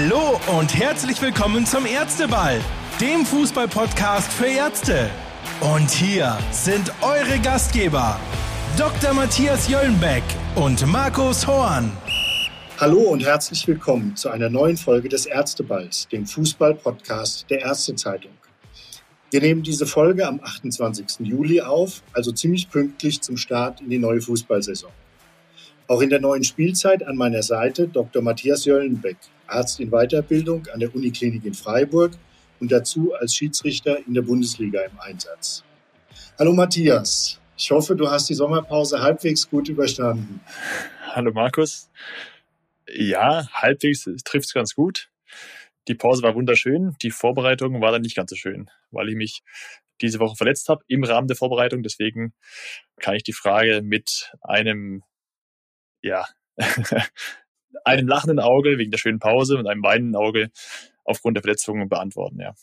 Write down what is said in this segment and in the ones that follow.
Hallo und herzlich willkommen zum Ärzteball, dem Fußball-Podcast für Ärzte. Und hier sind eure Gastgeber, Dr. Matthias Jöllenbeck und Markus Horn. Hallo und herzlich willkommen zu einer neuen Folge des Ärzteballs, dem Fußball-Podcast der Ärztezeitung. Wir nehmen diese Folge am 28. Juli auf, also ziemlich pünktlich zum Start in die neue Fußballsaison. Auch in der neuen Spielzeit an meiner Seite Dr. Matthias Jöllenbeck, Arzt in Weiterbildung an der Uniklinik in Freiburg und dazu als Schiedsrichter in der Bundesliga im Einsatz. Hallo Matthias, ich hoffe, du hast die Sommerpause halbwegs gut überstanden. Hallo Markus. Ja, halbwegs trifft es ganz gut. Die Pause war wunderschön, die Vorbereitung war dann nicht ganz so schön, weil ich mich diese Woche verletzt habe im Rahmen der Vorbereitung. Deswegen kann ich die Frage mit einem, ja, einem lachenden Auge wegen der schönen Pause und einem weinenden Auge aufgrund der Verletzungen beantworten, ja.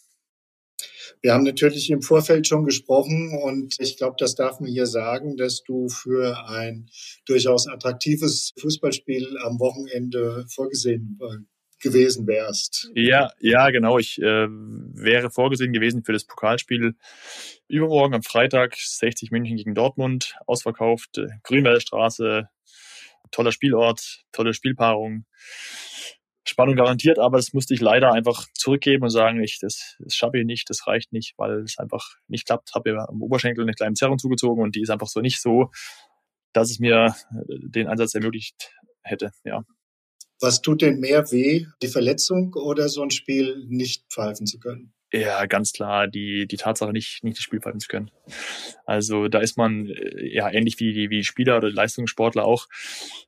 Wir haben natürlich im Vorfeld schon gesprochen und ich glaube, das darf man hier sagen, dass du für ein durchaus attraktives Fußballspiel am Wochenende vorgesehen gewesen wärst. Ja, ja, genau. Ich äh, wäre vorgesehen gewesen für das Pokalspiel übermorgen am Freitag 60 München gegen Dortmund, ausverkauft, äh, Grünwaldstraße, toller Spielort, tolle Spielpaarung. Spannung garantiert, aber das musste ich leider einfach zurückgeben und sagen, ich, das, das schaffe ich nicht, das reicht nicht, weil es einfach nicht klappt. Habe ja am Oberschenkel eine kleine Zerrung zugezogen und die ist einfach so nicht so, dass es mir äh, den Einsatz ermöglicht hätte. Ja. Was tut denn mehr weh, die Verletzung oder so ein Spiel nicht pfeifen zu können? Ja, ganz klar, die, die Tatsache, nicht, nicht das Spiel pfeifen zu können. Also da ist man äh, ja ähnlich wie die, wie Spieler oder Leistungssportler auch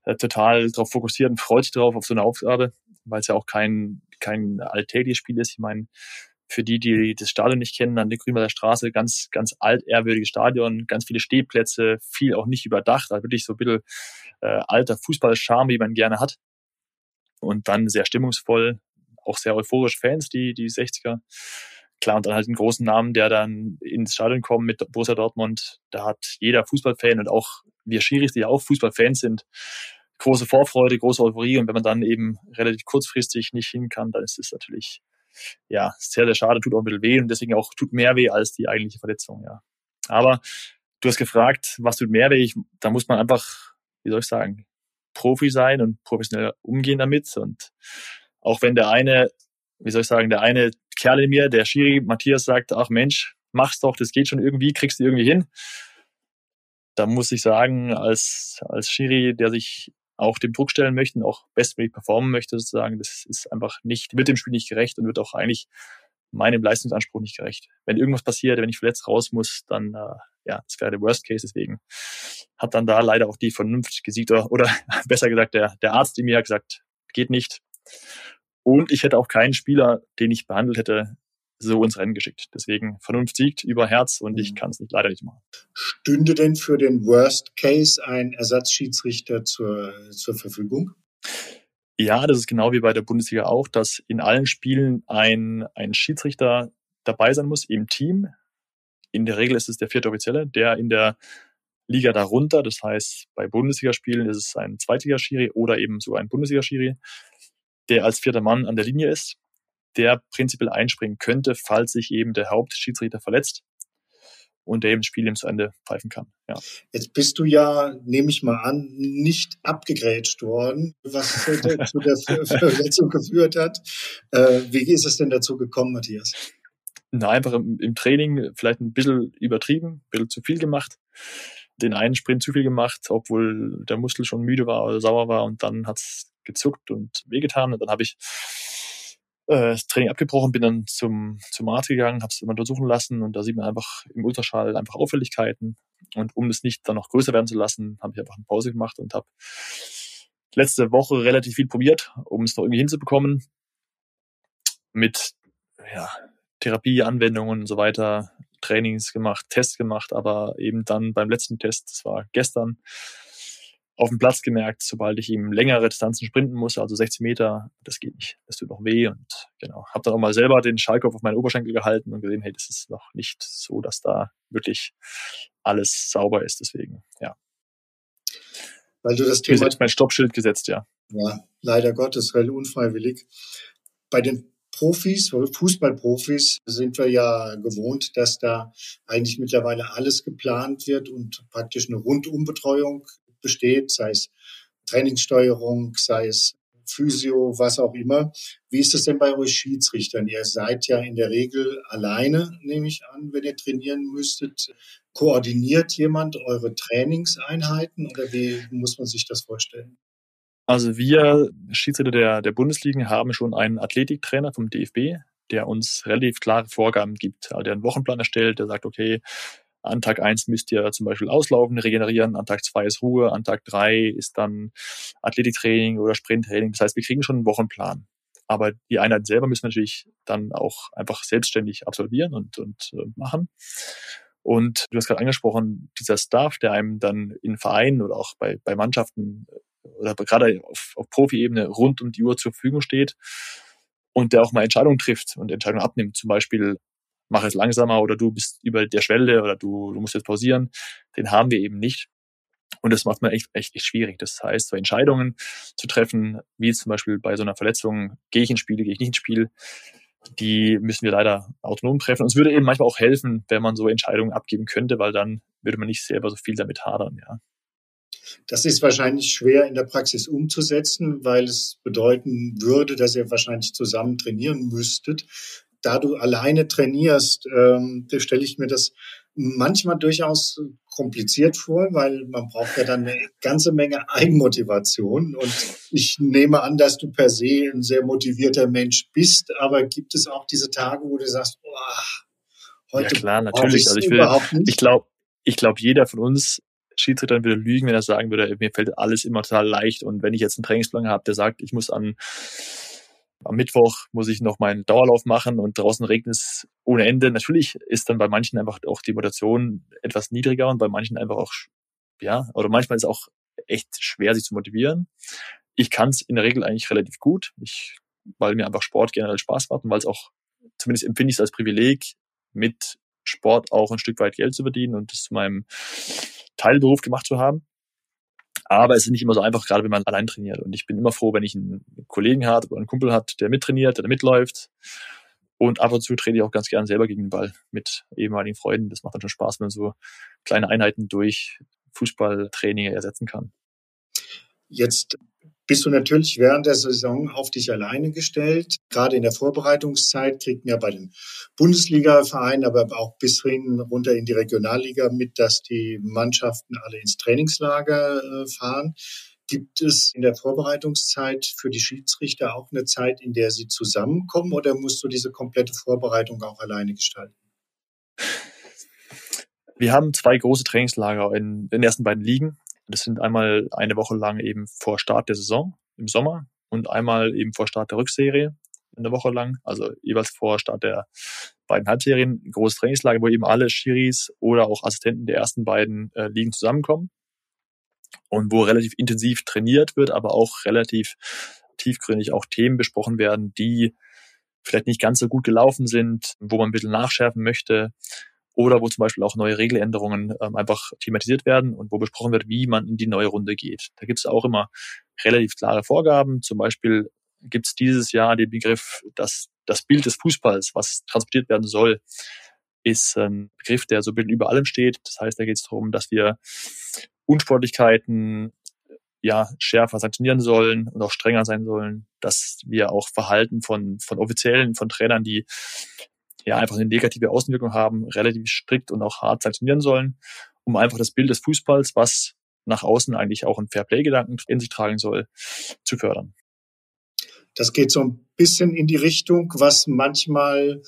äh, total darauf fokussiert und freut sich drauf auf so eine Aufgabe, weil es ja auch kein, kein alltägliches Spiel ist. Ich meine, für die, die das Stadion nicht kennen, an der Grünwalder Straße, ganz, ganz altehrwürdiges Stadion, ganz viele Stehplätze, viel auch nicht überdacht, also wirklich so ein bisschen äh, alter Fußballscharme, wie man gerne hat. Und dann sehr stimmungsvoll, auch sehr euphorisch Fans, die, die 60er. Klar, und dann halt einen großen Namen, der dann ins Stadion kommt mit Borussia Dortmund. Da hat jeder Fußballfan und auch wir Schiris, die ja auch Fußballfans sind, große Vorfreude, große Euphorie. Und wenn man dann eben relativ kurzfristig nicht hin kann, dann ist es natürlich ja sehr, sehr schade, tut auch ein bisschen weh und deswegen auch tut mehr weh als die eigentliche Verletzung, ja. Aber du hast gefragt, was tut mehr weh? Ich, da muss man einfach, wie soll ich sagen, Profi sein und professionell umgehen damit. Und auch wenn der eine, wie soll ich sagen, der eine Kerl in mir, der Schiri Matthias sagt, ach Mensch, mach's doch, das geht schon irgendwie, kriegst du irgendwie hin. Da muss ich sagen, als, als Schiri, der sich auch dem Druck stellen möchte und auch bestmöglich performen möchte, sozusagen, das ist einfach nicht, wird dem Spiel nicht gerecht und wird auch eigentlich meinem Leistungsanspruch nicht gerecht. Wenn irgendwas passiert, wenn ich verletzt raus muss, dann äh, ja, das wäre der Worst Case. Deswegen hat dann da leider auch die Vernunft gesiegt oder, oder besser gesagt der, der Arzt in mir gesagt, geht nicht. Und ich hätte auch keinen Spieler, den ich behandelt hätte, so ins Rennen geschickt. Deswegen Vernunft siegt über Herz und ich mhm. kann es nicht, leider nicht machen. Stünde denn für den Worst Case ein Ersatzschiedsrichter zur, zur Verfügung? Ja, das ist genau wie bei der Bundesliga auch, dass in allen Spielen ein, ein Schiedsrichter dabei sein muss im Team. In der Regel ist es der vierte Offizielle, der in der Liga darunter, das heißt bei Bundesligaspielen ist es ein Zweitligaschiri oder eben sogar ein Bundesligaschiri, der als vierter Mann an der Linie ist, der prinzipiell einspringen könnte, falls sich eben der Hauptschiedsrichter verletzt und der eben das Spiel eben zu Ende pfeifen kann. Ja. Jetzt bist du ja, nehme ich mal an, nicht abgegrätscht worden, was zu der Verletzung geführt hat. Äh, wie ist es denn dazu gekommen, Matthias? Na, einfach im, im, Training vielleicht ein bisschen übertrieben, ein bisschen zu viel gemacht. Den einen Sprint zu viel gemacht, obwohl der Muskel schon müde war oder sauer war und dann hat's gezuckt und wehgetan. Und dann habe ich äh, das Training abgebrochen, bin dann zum, zum Arzt gegangen, habe es immer untersuchen lassen und da sieht man einfach im Ultraschall einfach Auffälligkeiten. Und um es nicht dann noch größer werden zu lassen, habe ich einfach eine Pause gemacht und habe letzte Woche relativ viel probiert, um es noch irgendwie hinzubekommen. Mit ja, Therapieanwendungen und so weiter, Trainings gemacht, Tests gemacht, aber eben dann beim letzten Test, das war gestern, auf dem Platz gemerkt, sobald ich ihm längere Distanzen sprinten muss, also 60 Meter, das geht nicht, das tut noch weh und genau, habe dann auch mal selber den Schallkopf auf meinen Oberschenkel gehalten und gesehen, hey, das ist noch nicht so, dass da wirklich alles sauber ist, deswegen, ja. Weil du das Thema... Mir mein Stoppschild gesetzt, ja. Ja, leider Gottes, weil unfreiwillig. Bei den Profis, Fußballprofis sind wir ja gewohnt, dass da eigentlich mittlerweile alles geplant wird und praktisch eine Rundumbetreuung besteht, sei es Trainingssteuerung, sei es Physio, was auch immer. Wie ist es denn bei euch Schiedsrichtern? Ihr seid ja in der Regel alleine, nehme ich an, wenn ihr trainieren müsstet. Koordiniert jemand eure Trainingseinheiten oder wie muss man sich das vorstellen? Also wir Schiedsrichter der, der Bundesligen haben schon einen Athletiktrainer vom DFB, der uns relativ klare Vorgaben gibt. Also der einen Wochenplan erstellt, der sagt, okay, an Tag eins müsst ihr zum Beispiel auslaufen, regenerieren, an Tag zwei ist Ruhe, an Tag drei ist dann Athletiktraining oder Sprinttraining. Das heißt, wir kriegen schon einen Wochenplan. Aber die Einheit selber müssen natürlich dann auch einfach selbstständig absolvieren und, und äh, machen. Und du hast gerade angesprochen, dieser Staff, der einem dann in Vereinen oder auch bei, bei Mannschaften oder gerade auf, auf Profi-Ebene rund um die Uhr zur Verfügung steht und der auch mal Entscheidungen trifft und Entscheidungen abnimmt. Zum Beispiel, mach es langsamer oder du bist über der Schwelle oder du, du musst jetzt pausieren. Den haben wir eben nicht. Und das macht man echt, echt, echt schwierig. Das heißt, so Entscheidungen zu treffen, wie zum Beispiel bei so einer Verletzung, gehe ich ins Spiel, gehe ich nicht ins Spiel, die müssen wir leider autonom treffen. Und es würde eben manchmal auch helfen, wenn man so Entscheidungen abgeben könnte, weil dann würde man nicht selber so viel damit hadern, ja. Das ist wahrscheinlich schwer in der Praxis umzusetzen, weil es bedeuten würde, dass ihr wahrscheinlich zusammen trainieren müsstet. Da du alleine trainierst, ähm, stelle ich mir das manchmal durchaus kompliziert vor, weil man braucht ja dann eine ganze Menge Eigenmotivation. Und ich nehme an, dass du per se ein sehr motivierter Mensch bist, aber gibt es auch diese Tage, wo du sagst, oh, heute ja klar, natürlich. Also ich will, ich glaube, ich glaube, jeder von uns Schiedsrichter würde lügen, wenn er sagen würde, mir fällt alles immer total leicht. Und wenn ich jetzt einen Trainingsplan habe, der sagt, ich muss an am Mittwoch muss ich noch meinen Dauerlauf machen und draußen regnet es ohne Ende. Natürlich ist dann bei manchen einfach auch die Motivation etwas niedriger und bei manchen einfach auch, ja, oder manchmal ist es auch echt schwer, sich zu motivieren. Ich kann es in der Regel eigentlich relativ gut, ich, weil mir einfach Sport generell Spaß macht und weil es auch, zumindest empfinde ich es als Privileg, mit Sport auch ein Stück weit Geld zu verdienen und das zu meinem Teilberuf gemacht zu haben. Aber es ist nicht immer so einfach, gerade wenn man allein trainiert. Und ich bin immer froh, wenn ich einen Kollegen habe oder einen Kumpel hat, der mittrainiert, der mitläuft. Und ab und zu trainiere ich auch ganz gern selber gegen den Ball mit ehemaligen Freunden. Das macht dann schon Spaß, wenn man so kleine Einheiten durch Fußballtraining ersetzen kann. Jetzt bist du natürlich während der Saison auf dich alleine gestellt. Gerade in der Vorbereitungszeit kriegt man ja bei den Bundesliga-Vereinen, aber auch bis hin runter in die Regionalliga mit, dass die Mannschaften alle ins Trainingslager äh, fahren. Gibt es in der Vorbereitungszeit für die Schiedsrichter auch eine Zeit, in der sie zusammenkommen oder musst du diese komplette Vorbereitung auch alleine gestalten? Wir haben zwei große Trainingslager in den ersten beiden Ligen. Das sind einmal eine Woche lang eben vor Start der Saison im Sommer und einmal eben vor Start der Rückserie eine Woche lang, also jeweils vor Start der beiden Halbserien, ein großes Trainingslager, wo eben alle Schiris oder auch Assistenten der ersten beiden äh, Ligen zusammenkommen und wo relativ intensiv trainiert wird, aber auch relativ tiefgründig auch Themen besprochen werden, die vielleicht nicht ganz so gut gelaufen sind, wo man ein bisschen nachschärfen möchte oder wo zum Beispiel auch neue Regeländerungen ähm, einfach thematisiert werden und wo besprochen wird, wie man in die neue Runde geht. Da gibt es auch immer relativ klare Vorgaben. Zum Beispiel gibt es dieses Jahr den Begriff, dass das Bild des Fußballs, was transportiert werden soll, ist ein Begriff, der so ein bisschen über allem steht. Das heißt, da geht es darum, dass wir Unsportlichkeiten ja schärfer sanktionieren sollen und auch strenger sein sollen, dass wir auch Verhalten von, von Offiziellen, von Trainern, die ja einfach eine negative Außenwirkung haben, relativ strikt und auch hart sanktionieren sollen, um einfach das Bild des Fußballs, was nach außen eigentlich auch einen Fairplay-Gedanken in sich tragen soll, zu fördern. Das geht so ein bisschen in die Richtung, was manchmal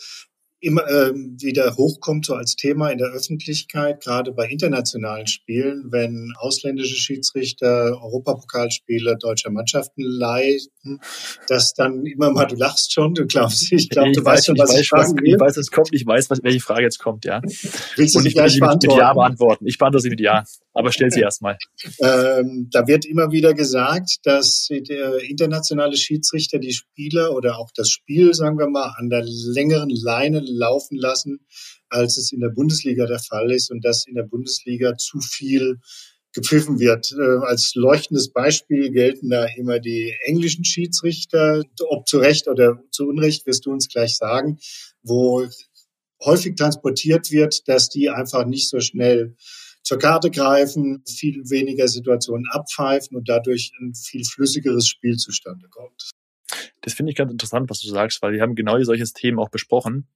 immer ähm, wieder hochkommt, so als Thema in der Öffentlichkeit, gerade bei internationalen Spielen, wenn ausländische Schiedsrichter Europapokalspiele deutscher Mannschaften leiten, dass dann immer mal, du lachst schon, du glaubst, ich glaube, du weißt schon, was ich, ich fragen will. Ich weiß, es kommt, ich weiß, was, welche Frage jetzt kommt, ja. Willst du Und ich sie mit, mit Ja beantworten. Ich beantworte sie mit Ja, aber stell sie erstmal. Ähm, da wird immer wieder gesagt, dass internationale Schiedsrichter die Spieler oder auch das Spiel, sagen wir mal, an der längeren Leine laufen lassen, als es in der Bundesliga der Fall ist und dass in der Bundesliga zu viel gepfiffen wird. Äh, als leuchtendes Beispiel gelten da immer die englischen Schiedsrichter, ob zu Recht oder zu Unrecht, wirst du uns gleich sagen, wo häufig transportiert wird, dass die einfach nicht so schnell zur Karte greifen, viel weniger Situationen abpfeifen und dadurch ein viel flüssigeres Spiel zustande kommt. Das finde ich ganz interessant, was du sagst, weil wir haben genau solches Themen auch besprochen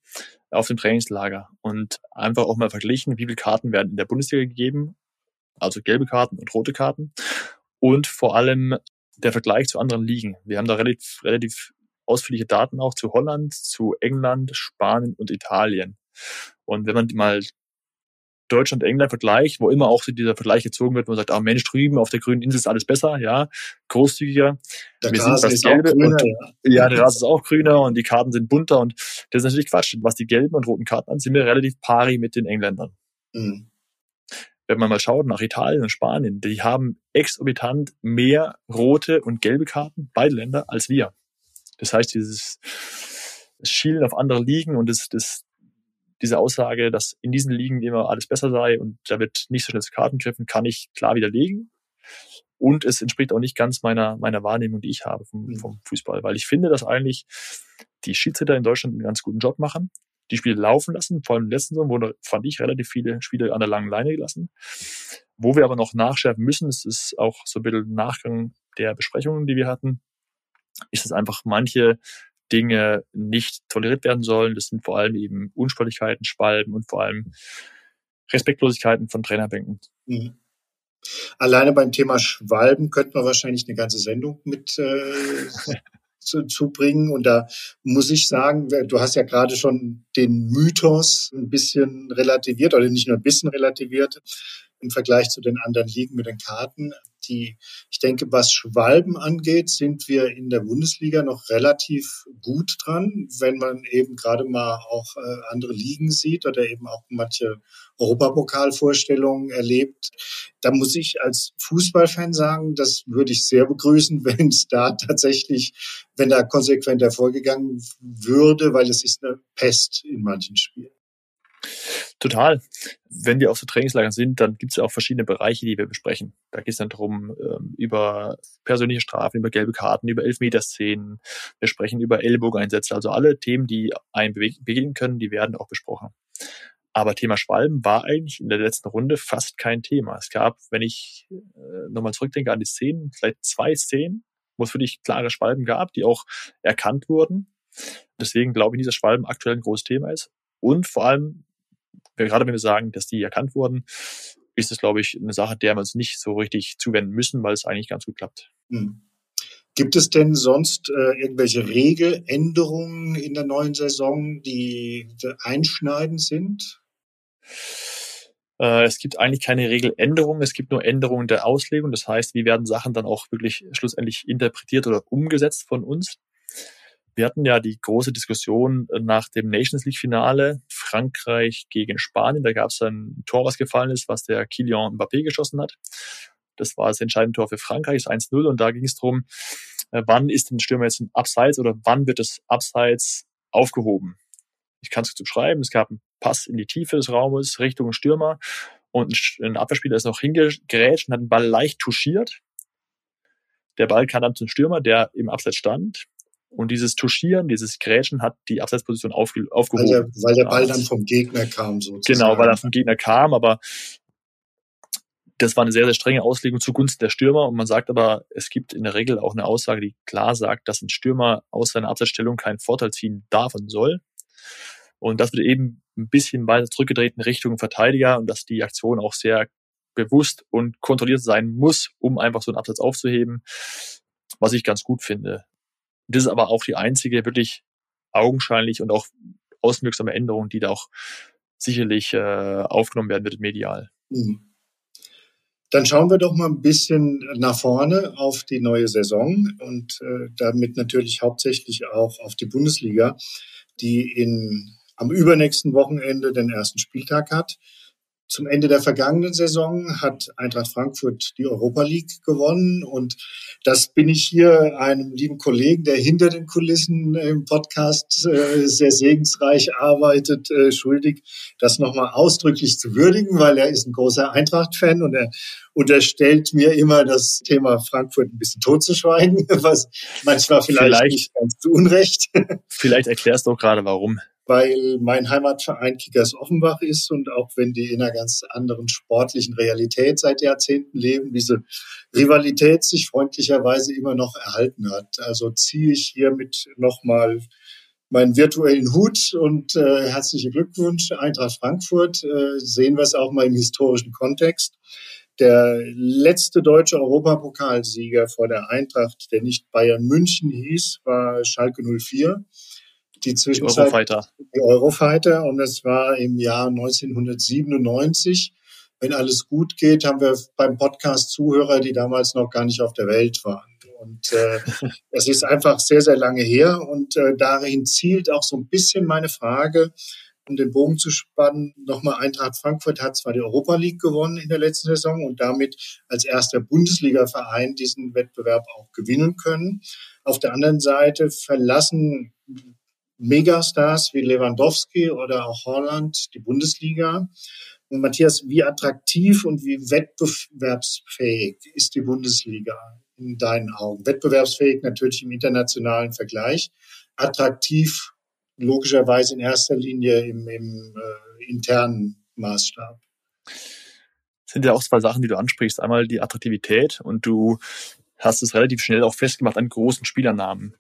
auf dem Trainingslager und einfach auch mal verglichen, wie viele Karten werden in der Bundesliga gegeben, also gelbe Karten und rote Karten und vor allem der Vergleich zu anderen Ligen. Wir haben da relativ, relativ ausführliche Daten auch zu Holland, zu England, Spanien und Italien. Und wenn man mal Deutschland, England vergleicht, wo immer auch so dieser Vergleich gezogen wird, wo man sagt, ah Mensch, drüben auf der grünen Insel ist alles besser, ja, großzügiger. Der Wir Gras sind das Gelbe grüner, und, ja. ja, der Gras ist auch grüner und die Karten sind bunter und das ist natürlich Quatsch. Was die gelben und roten Karten an, sind wir relativ pari mit den Engländern. Mhm. Wenn man mal schaut nach Italien und Spanien, die haben exorbitant mehr rote und gelbe Karten, beide Länder, als wir. Das heißt, dieses Schielen auf andere Ligen und das, das, diese Aussage, dass in diesen Ligen immer alles besser sei und da wird nicht so schnell zu Karten griffen, kann ich klar widerlegen. Und es entspricht auch nicht ganz meiner, meiner Wahrnehmung, die ich habe vom, mhm. vom Fußball, weil ich finde, dass eigentlich die Schiedsrichter in Deutschland einen ganz guten Job machen, die Spiele laufen lassen. Vor allem im letzten Sommer wurde, fand ich, relativ viele Spiele an der langen Leine gelassen. Wo wir aber noch nachschärfen müssen, das ist auch so ein bisschen Nachgang der Besprechungen, die wir hatten, ist, dass einfach manche Dinge nicht toleriert werden sollen. Das sind vor allem eben Unsportlichkeiten, Spalben und vor allem Respektlosigkeiten von Trainerbänken. Mhm. Alleine beim Thema Schwalben könnte man wahrscheinlich eine ganze Sendung mit äh, zu, zu bringen. Und da muss ich sagen, du hast ja gerade schon den Mythos ein bisschen relativiert oder nicht nur ein bisschen relativiert im Vergleich zu den anderen Ligen mit den Karten die, ich denke, was Schwalben angeht, sind wir in der Bundesliga noch relativ gut dran, wenn man eben gerade mal auch äh, andere Ligen sieht oder eben auch manche Europapokalvorstellungen erlebt. Da muss ich als Fußballfan sagen, das würde ich sehr begrüßen, wenn es da tatsächlich, wenn da konsequent hervorgegangen würde, weil es ist eine Pest in manchen Spielen. Total. Wenn wir auf so Trainingslagern sind, dann gibt es ja auch verschiedene Bereiche, die wir besprechen. Da geht es dann darum, ähm, über persönliche Strafen, über gelbe Karten, über Elfmeterszenen. Wir sprechen über Ellbogeneinsätze. Also alle Themen, die einen begegnen können, die werden auch besprochen. Aber Thema Schwalben war eigentlich in der letzten Runde fast kein Thema. Es gab, wenn ich äh, nochmal zurückdenke an die Szenen, vielleicht zwei Szenen, wo es wirklich klare Schwalben gab, die auch erkannt wurden. Deswegen glaube ich dass Schwalben aktuell ein großes Thema ist. Und vor allem, gerade wenn wir sagen, dass die erkannt wurden, ist es, glaube ich, eine Sache, der wir uns nicht so richtig zuwenden müssen, weil es eigentlich ganz gut klappt. Hm. Gibt es denn sonst äh, irgendwelche Regeländerungen in der neuen Saison, die einschneidend sind? Äh, es gibt eigentlich keine Regeländerungen, es gibt nur Änderungen der Auslegung. Das heißt, wie werden Sachen dann auch wirklich schlussendlich interpretiert oder umgesetzt von uns? Wir hatten ja die große Diskussion äh, nach dem Nations League Finale Frankreich gegen Spanien. Da gab es ein Tor, was gefallen ist, was der Kylian Mbappé geschossen hat. Das war das entscheidende Tor für Frankreich, 1-0. Und da ging es darum, äh, wann ist ein Stürmer jetzt im Abseits oder wann wird das Abseits aufgehoben? Ich kann es beschreiben. Es gab einen Pass in die Tiefe des Raumes Richtung Stürmer und ein Abwehrspieler ist noch hingegrätscht und hat den Ball leicht touchiert. Der Ball kam dann zum Stürmer, der im Abseits stand. Und dieses Tuschieren, dieses Grätschen hat die Abseitsposition aufge aufgehoben. Weil der, weil der Ball dann vom Gegner kam, sozusagen. Genau, weil er vom Gegner kam, aber das war eine sehr, sehr strenge Auslegung zugunsten der Stürmer. Und man sagt aber, es gibt in der Regel auch eine Aussage, die klar sagt, dass ein Stürmer aus seiner Abseitsstellung keinen Vorteil ziehen darf und soll. Und das wird eben ein bisschen weiter zurückgedreht in Richtung Verteidiger und dass die Aktion auch sehr bewusst und kontrolliert sein muss, um einfach so einen Absatz aufzuheben, was ich ganz gut finde. Das ist aber auch die einzige wirklich augenscheinlich und auch außenwirksame Änderung, die da auch sicherlich äh, aufgenommen werden wird medial. Mhm. Dann schauen wir doch mal ein bisschen nach vorne auf die neue Saison und äh, damit natürlich hauptsächlich auch auf die Bundesliga, die in, am übernächsten Wochenende den ersten Spieltag hat. Zum Ende der vergangenen Saison hat Eintracht Frankfurt die Europa League gewonnen und das bin ich hier einem lieben Kollegen, der hinter den Kulissen im Podcast äh, sehr segensreich arbeitet, äh, schuldig, das nochmal ausdrücklich zu würdigen, weil er ist ein großer Eintracht-Fan und er unterstellt mir immer das Thema Frankfurt ein bisschen totzuschweigen, was manchmal vielleicht, vielleicht nicht ganz zu Unrecht. Vielleicht erklärst du auch gerade, warum weil mein Heimatverein Kickers Offenbach ist und auch wenn die in einer ganz anderen sportlichen Realität seit Jahrzehnten leben, diese Rivalität sich freundlicherweise immer noch erhalten hat. Also ziehe ich hiermit nochmal meinen virtuellen Hut und äh, herzliche Glückwunsch Eintracht Frankfurt. Äh, sehen wir es auch mal im historischen Kontext. Der letzte deutsche Europapokalsieger vor der Eintracht, der nicht Bayern München hieß, war Schalke 04 die Zwischenzeit. Die Eurofighter. Die Eurofighter. Und es war im Jahr 1997. Wenn alles gut geht, haben wir beim Podcast Zuhörer, die damals noch gar nicht auf der Welt waren. Und äh, es ist einfach sehr, sehr lange her. Und äh, darin zielt auch so ein bisschen meine Frage, um den Bogen zu spannen, nochmal Eintracht Frankfurt hat zwar die Europa League gewonnen in der letzten Saison und damit als erster Bundesliga-Verein diesen Wettbewerb auch gewinnen können. Auf der anderen Seite verlassen Megastars wie Lewandowski oder auch Holland die Bundesliga. Und Matthias, wie attraktiv und wie wettbewerbsfähig ist die Bundesliga in deinen Augen? Wettbewerbsfähig natürlich im internationalen Vergleich, attraktiv logischerweise in erster Linie im, im äh, internen Maßstab. Das sind ja auch zwei Sachen, die du ansprichst. Einmal die Attraktivität und du hast es relativ schnell auch festgemacht an großen Spielernamen.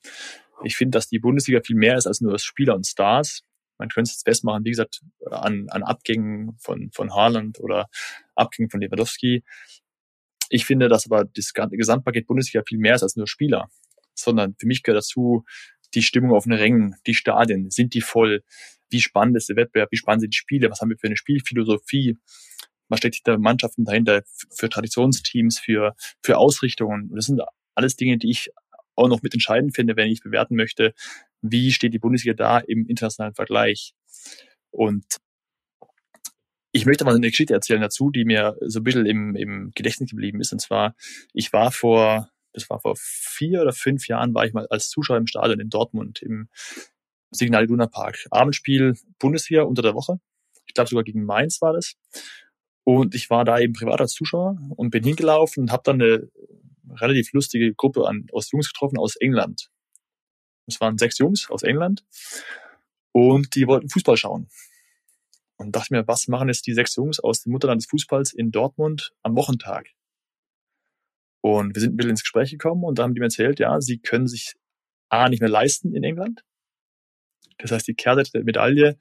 Ich finde, dass die Bundesliga viel mehr ist als nur Spieler und Stars. Man könnte es jetzt festmachen, wie gesagt, an, an Abgängen von, von Haaland oder Abgängen von Lewandowski. Ich finde, dass aber das Gesamtpaket Bundesliga viel mehr ist als nur Spieler, sondern für mich gehört dazu die Stimmung auf den Rängen, die Stadien, sind die voll, wie spannend ist der Wettbewerb, wie spannend sind die Spiele, was haben wir für eine Spielphilosophie, was steckt hinter Mannschaften dahinter, für Traditionsteams, für, für Ausrichtungen. Das sind alles Dinge, die ich auch noch mitentscheidend finde, wenn ich bewerten möchte, wie steht die Bundesliga da im internationalen Vergleich. Und ich möchte mal eine Geschichte erzählen dazu, die mir so ein bisschen im, im Gedächtnis geblieben ist. Und zwar, ich war vor, das war vor vier oder fünf Jahren, war ich mal als Zuschauer im Stadion in Dortmund im Signal Iduna Park. Abendspiel Bundesliga unter der Woche. Ich glaube sogar gegen Mainz war das. Und ich war da eben privat als Zuschauer und bin hingelaufen und habe dann eine relativ lustige Gruppe an, aus Jungs getroffen aus England. Es waren sechs Jungs aus England und die wollten Fußball schauen. Und dachte mir, was machen jetzt die sechs Jungs aus dem Mutterland des Fußballs in Dortmund am Wochentag? Und wir sind ein bisschen ins Gespräch gekommen und da haben die mir erzählt, ja, sie können sich A nicht mehr leisten in England. Das heißt, die Kehrseite der Medaille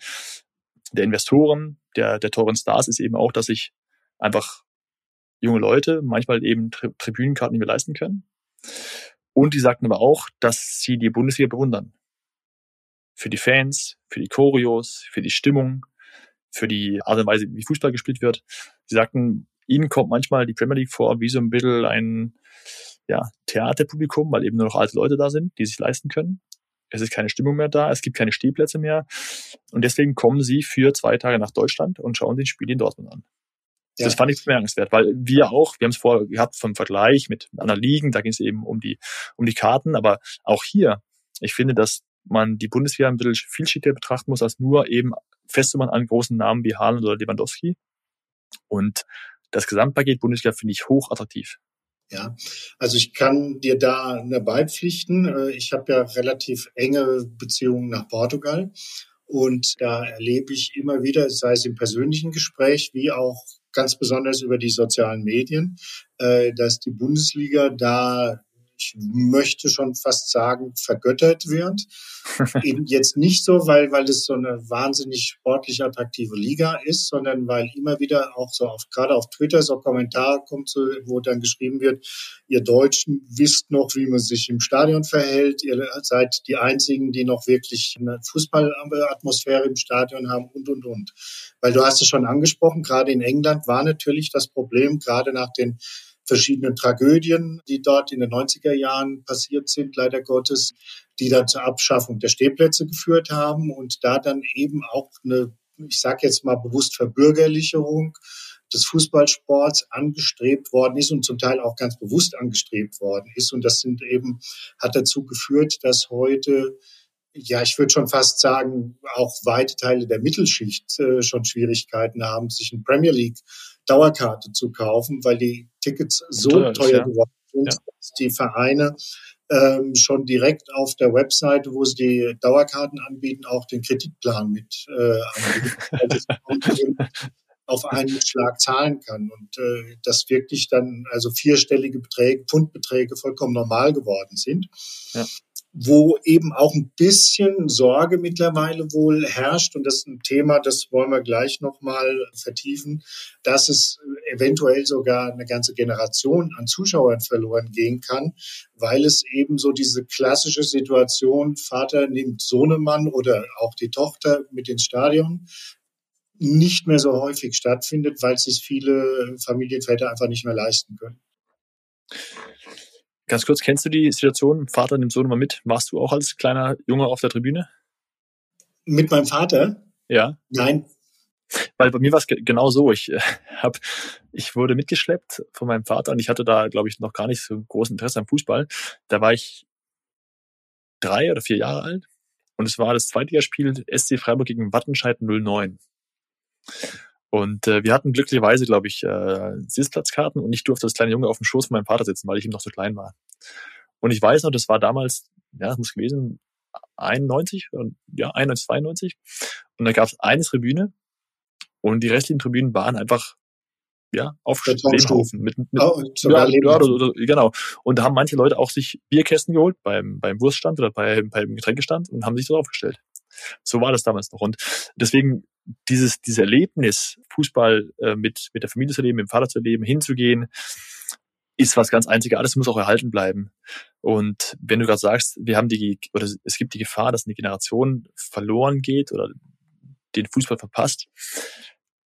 der Investoren, der, der teuren Stars ist eben auch, dass sich einfach junge Leute manchmal eben Tri Tribünenkarten nicht mehr leisten können. Und die sagten aber auch, dass sie die Bundesliga bewundern. Für die Fans, für die Choreos, für die Stimmung, für die Art und Weise, wie Fußball gespielt wird. Sie sagten, ihnen kommt manchmal die Premier League vor wie so ein bisschen ein ja, Theaterpublikum, weil eben nur noch alte Leute da sind, die sich leisten können. Es ist keine Stimmung mehr da, es gibt keine Stehplätze mehr. Und deswegen kommen sie für zwei Tage nach Deutschland und schauen sich Spiel in Dortmund an. Ja. Das fand ich bemerkenswert, weil wir auch, wir haben es vorher gehabt vom Vergleich mit anderen Ligen, da ging es eben um die, um die Karten, aber auch hier, ich finde, dass man die Bundeswehr ein bisschen vielschichtiger betrachten muss, als nur eben festzumachen an großen Namen wie Haaland oder Lewandowski. Und das Gesamtpaket Bundesliga finde ich hoch attraktiv. Ja, also ich kann dir da beipflichten. Äh, ich habe ja relativ enge Beziehungen nach Portugal und da erlebe ich immer wieder, sei es im persönlichen Gespräch wie auch ganz besonders über die sozialen Medien, äh, dass die Bundesliga da ich möchte schon fast sagen, vergöttert wird. Eben jetzt nicht so, weil, weil es so eine wahnsinnig sportlich attraktive Liga ist, sondern weil immer wieder auch so auf, gerade auf Twitter so Kommentare kommt, so, wo dann geschrieben wird, ihr Deutschen wisst noch, wie man sich im Stadion verhält, ihr seid die einzigen, die noch wirklich eine Fußballatmosphäre im Stadion haben und, und, und. Weil du hast es schon angesprochen, gerade in England war natürlich das Problem, gerade nach den verschiedenen Tragödien, die dort in den 90er Jahren passiert sind, leider Gottes, die dann zur Abschaffung der Stehplätze geführt haben und da dann eben auch eine ich sage jetzt mal bewusst Verbürgerlicherung des Fußballsports angestrebt worden ist und zum Teil auch ganz bewusst angestrebt worden ist. Und das sind eben, hat dazu geführt, dass heute ja, ich würde schon fast sagen, auch weite Teile der Mittelschicht äh, schon Schwierigkeiten haben, sich eine Premier League Dauerkarte zu kaufen, weil die Tickets so teuer, teuer ja. geworden sind, ja. dass die Vereine ähm, schon direkt auf der Webseite, wo sie die Dauerkarten anbieten, auch den Kreditplan mit äh, anbieten. auf einen Schlag zahlen kann und äh, dass wirklich dann also vierstellige Beträge, Pfundbeträge vollkommen normal geworden sind. Ja wo eben auch ein bisschen Sorge mittlerweile wohl herrscht. Und das ist ein Thema, das wollen wir gleich nochmal vertiefen, dass es eventuell sogar eine ganze Generation an Zuschauern verloren gehen kann, weil es eben so diese klassische Situation, Vater nimmt Sohnemann oder auch die Tochter mit ins Stadion, nicht mehr so häufig stattfindet, weil sich viele Familienväter einfach nicht mehr leisten können. Ganz kurz, kennst du die Situation? Vater nimmt Sohn mal mit. Warst du auch als kleiner Junge auf der Tribüne? Mit meinem Vater? Ja. Nein. Weil bei mir war es genau so. Ich äh, hab, ich wurde mitgeschleppt von meinem Vater und ich hatte da, glaube ich, noch gar nicht so großes Interesse am Fußball. Da war ich drei oder vier Jahre alt und es war das Zweitligaspiel SC Freiburg gegen Wattenscheid 09. Und äh, wir hatten glücklicherweise, glaube ich, äh, Sitzplatzkarten und ich durfte als kleiner Junge auf dem Schoß von meinem Vater sitzen, weil ich ihm noch so klein war. Und ich weiß noch, das war damals, ja, das muss gewesen, 91, ja, 91, 92. Und da gab es eine Tribüne und die restlichen Tribünen waren einfach ja, auf Lehmhaufen. Mit, mit, oh, ja, ja, genau. Und da haben manche Leute auch sich Bierkästen geholt beim, beim Wurststand oder bei, beim Getränkestand und haben sich so aufgestellt. So war das damals noch. Und deswegen dieses, dieses Erlebnis, Fußball äh, mit, mit der Familie zu leben, mit dem Vater zu leben, hinzugehen, ist was ganz Einzigartiges, muss auch erhalten bleiben. Und wenn du gerade sagst, wir haben die, oder es gibt die Gefahr, dass eine Generation verloren geht oder den Fußball verpasst,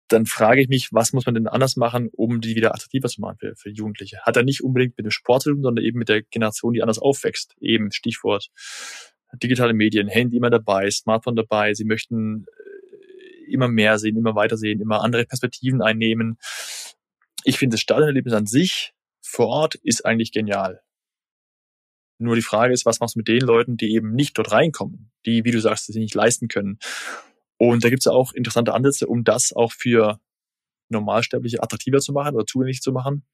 dann frage ich mich, was muss man denn anders machen, um die wieder attraktiver zu machen für, für Jugendliche? Hat er nicht unbedingt mit dem Sport zu tun, sondern eben mit der Generation, die anders aufwächst. Eben Stichwort digitale Medien, Handy immer dabei, Smartphone dabei. Sie möchten immer mehr sehen, immer weiter sehen, immer andere Perspektiven einnehmen. Ich finde das Stadionerlebnis an sich vor Ort ist eigentlich genial. Nur die Frage ist, was machst du mit den Leuten, die eben nicht dort reinkommen, die, wie du sagst, sich nicht leisten können. Und da gibt es auch interessante Ansätze, um das auch für Normalsterbliche attraktiver zu machen oder zugänglich zu machen,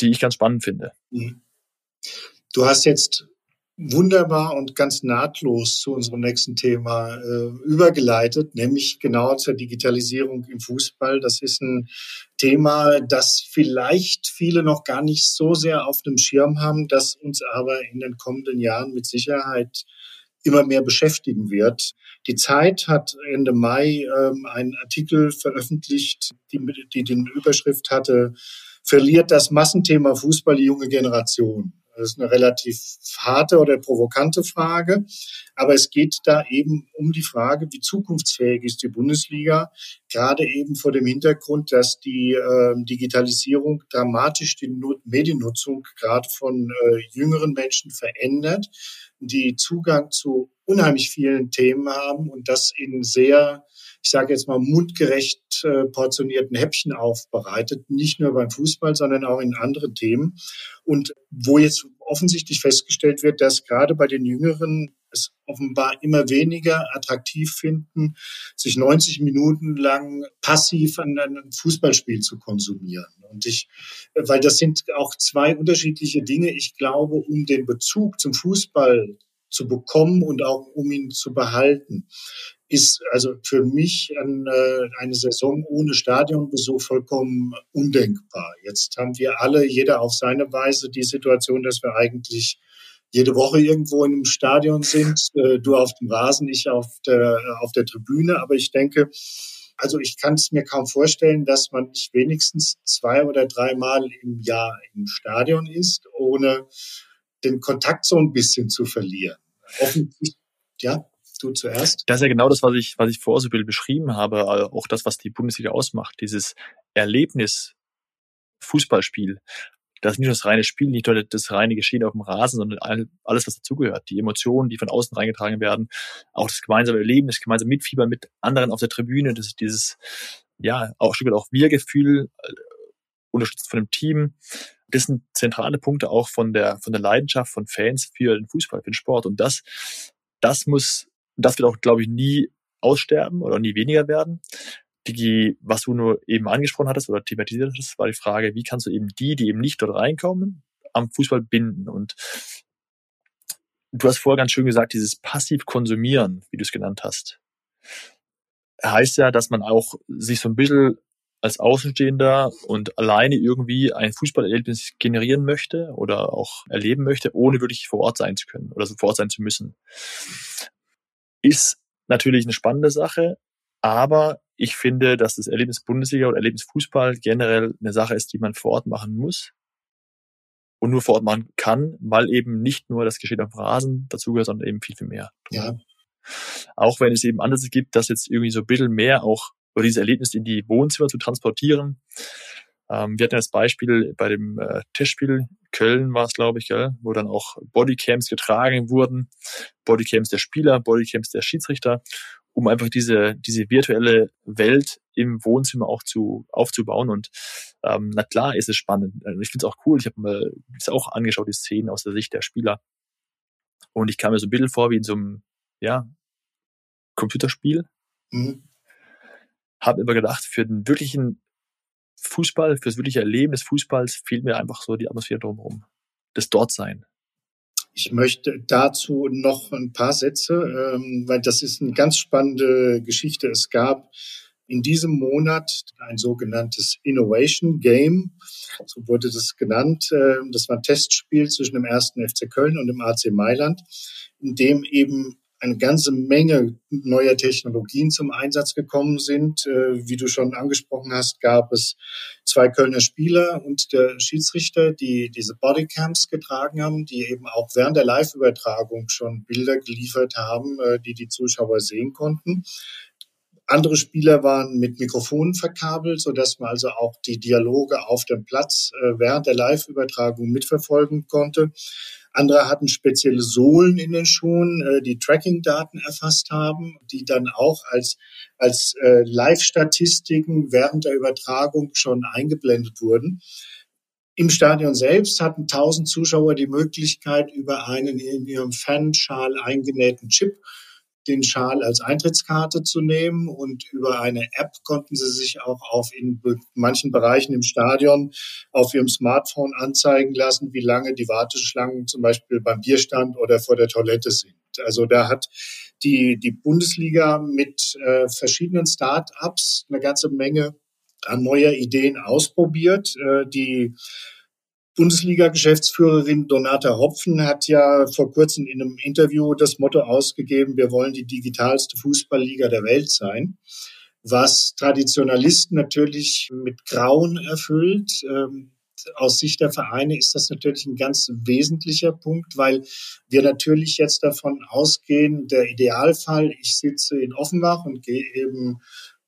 die ich ganz spannend finde. Mhm. Du hast jetzt wunderbar und ganz nahtlos zu unserem nächsten Thema äh, übergeleitet, nämlich genau zur Digitalisierung im Fußball. Das ist ein Thema, das vielleicht viele noch gar nicht so sehr auf dem Schirm haben, das uns aber in den kommenden Jahren mit Sicherheit immer mehr beschäftigen wird. Die Zeit hat Ende Mai ähm, einen Artikel veröffentlicht, die, die den Überschrift hatte, verliert das Massenthema Fußball die junge Generation. Das ist eine relativ harte oder provokante Frage. Aber es geht da eben um die Frage, wie zukunftsfähig ist die Bundesliga, gerade eben vor dem Hintergrund, dass die äh, Digitalisierung dramatisch die Not Mediennutzung gerade von äh, jüngeren Menschen verändert, die Zugang zu unheimlich vielen Themen haben und das in sehr ich sage jetzt mal, mundgerecht äh, portionierten Häppchen aufbereitet, nicht nur beim Fußball, sondern auch in anderen Themen. Und wo jetzt offensichtlich festgestellt wird, dass gerade bei den Jüngeren es offenbar immer weniger attraktiv finden, sich 90 Minuten lang passiv an einem Fußballspiel zu konsumieren. Und ich, weil das sind auch zwei unterschiedliche Dinge. Ich glaube, um den Bezug zum Fußball zu bekommen und auch um ihn zu behalten, ist also für mich ein, äh, eine Saison ohne Stadionbesuch vollkommen undenkbar. Jetzt haben wir alle, jeder auf seine Weise, die Situation, dass wir eigentlich jede Woche irgendwo in einem Stadion sind, äh, du auf dem Rasen, ich auf der, auf der Tribüne. Aber ich denke, also ich kann es mir kaum vorstellen, dass man nicht wenigstens zwei oder dreimal im Jahr im Stadion ist, ohne den Kontakt so ein bisschen zu verlieren. Offensichtlich, ja. Du zuerst. Das ist ja genau das, was ich, was ich vorher so ein beschrieben habe, auch das, was die Bundesliga ausmacht, dieses Erlebnis Fußballspiel. das ist nicht nur das reine Spiel, nicht nur das reine Geschehen auf dem Rasen, sondern alles, was dazugehört. Die Emotionen, die von außen reingetragen werden, auch das gemeinsame Erleben, das gemeinsame Mitfiebern mit anderen auf der Tribüne, das ist dieses, ja, auch Stück auch Wir-Gefühl, äh, unterstützt von dem Team. Das sind zentrale Punkte auch von der, von der Leidenschaft von Fans für den Fußball, für den Sport. Und das, das muss, das wird auch, glaube ich, nie aussterben oder nie weniger werden die, was du nur eben angesprochen hattest oder thematisiert hattest, war die Frage, wie kannst du eben die, die eben nicht dort reinkommen, am Fußball binden? Und du hast vorher ganz schön gesagt, dieses passiv konsumieren, wie du es genannt hast, heißt ja, dass man auch sich so ein bisschen als Außenstehender und alleine irgendwie ein Fußballerlebnis generieren möchte oder auch erleben möchte, ohne wirklich vor Ort sein zu können oder so vor Ort sein zu müssen. Ist natürlich eine spannende Sache, aber ich finde, dass das Erlebnis Bundesliga oder Erlebnis Fußball generell eine Sache ist, die man vor Ort machen muss und nur vor Ort machen kann, weil eben nicht nur das Geschehen auf Rasen dazugehört, sondern eben viel, viel mehr. Ja. Auch wenn es eben Ansätze gibt, dass jetzt irgendwie so ein bisschen mehr auch oder dieses Erlebnis in die Wohnzimmer zu transportieren. Ähm, wir hatten das Beispiel bei dem äh, Testspiel Köln war es, glaube ich, gell, wo dann auch Bodycams getragen wurden, Bodycams der Spieler, Bodycams der Schiedsrichter um einfach diese, diese virtuelle Welt im Wohnzimmer auch zu aufzubauen. Und ähm, na klar ist es spannend. Also ich finde es auch cool. Ich habe mir das auch angeschaut, die Szenen aus der Sicht der Spieler. Und ich kam mir so ein bisschen vor wie in so einem, ja, Computerspiel. Mhm. Habe aber gedacht, für den wirklichen Fußball, fürs wirkliche Erleben des Fußballs fehlt mir einfach so die Atmosphäre drumherum. Das Dortsein. Ich möchte dazu noch ein paar Sätze, ähm, weil das ist eine ganz spannende Geschichte. Es gab in diesem Monat ein sogenanntes Innovation Game, so wurde das genannt. Äh, das war ein Testspiel zwischen dem ersten FC Köln und dem AC Mailand, in dem eben eine ganze Menge neuer Technologien zum Einsatz gekommen sind. Äh, wie du schon angesprochen hast, gab es zwei Kölner Spieler und der Schiedsrichter, die diese Bodycams getragen haben, die eben auch während der Live-Übertragung schon Bilder geliefert haben, äh, die die Zuschauer sehen konnten. Andere Spieler waren mit Mikrofonen verkabelt, so dass man also auch die Dialoge auf dem Platz äh, während der Live-Übertragung mitverfolgen konnte. Andere hatten spezielle Sohlen in den Schuhen, äh, die Tracking-Daten erfasst haben, die dann auch als, als äh, Live-Statistiken während der Übertragung schon eingeblendet wurden. Im Stadion selbst hatten 1000 Zuschauer die Möglichkeit, über einen in ihrem Fanschal eingenähten Chip den Schal als Eintrittskarte zu nehmen und über eine App konnten sie sich auch auf in manchen Bereichen im Stadion auf ihrem Smartphone anzeigen lassen, wie lange die Warteschlangen zum Beispiel beim Bierstand oder vor der Toilette sind. Also da hat die, die Bundesliga mit äh, verschiedenen Start-ups eine ganze Menge an neuer Ideen ausprobiert, äh, die Bundesliga-Geschäftsführerin Donata Hopfen hat ja vor kurzem in einem Interview das Motto ausgegeben, wir wollen die digitalste Fußballliga der Welt sein, was Traditionalisten natürlich mit Grauen erfüllt. Ähm, aus Sicht der Vereine ist das natürlich ein ganz wesentlicher Punkt, weil wir natürlich jetzt davon ausgehen, der Idealfall, ich sitze in Offenbach und gehe eben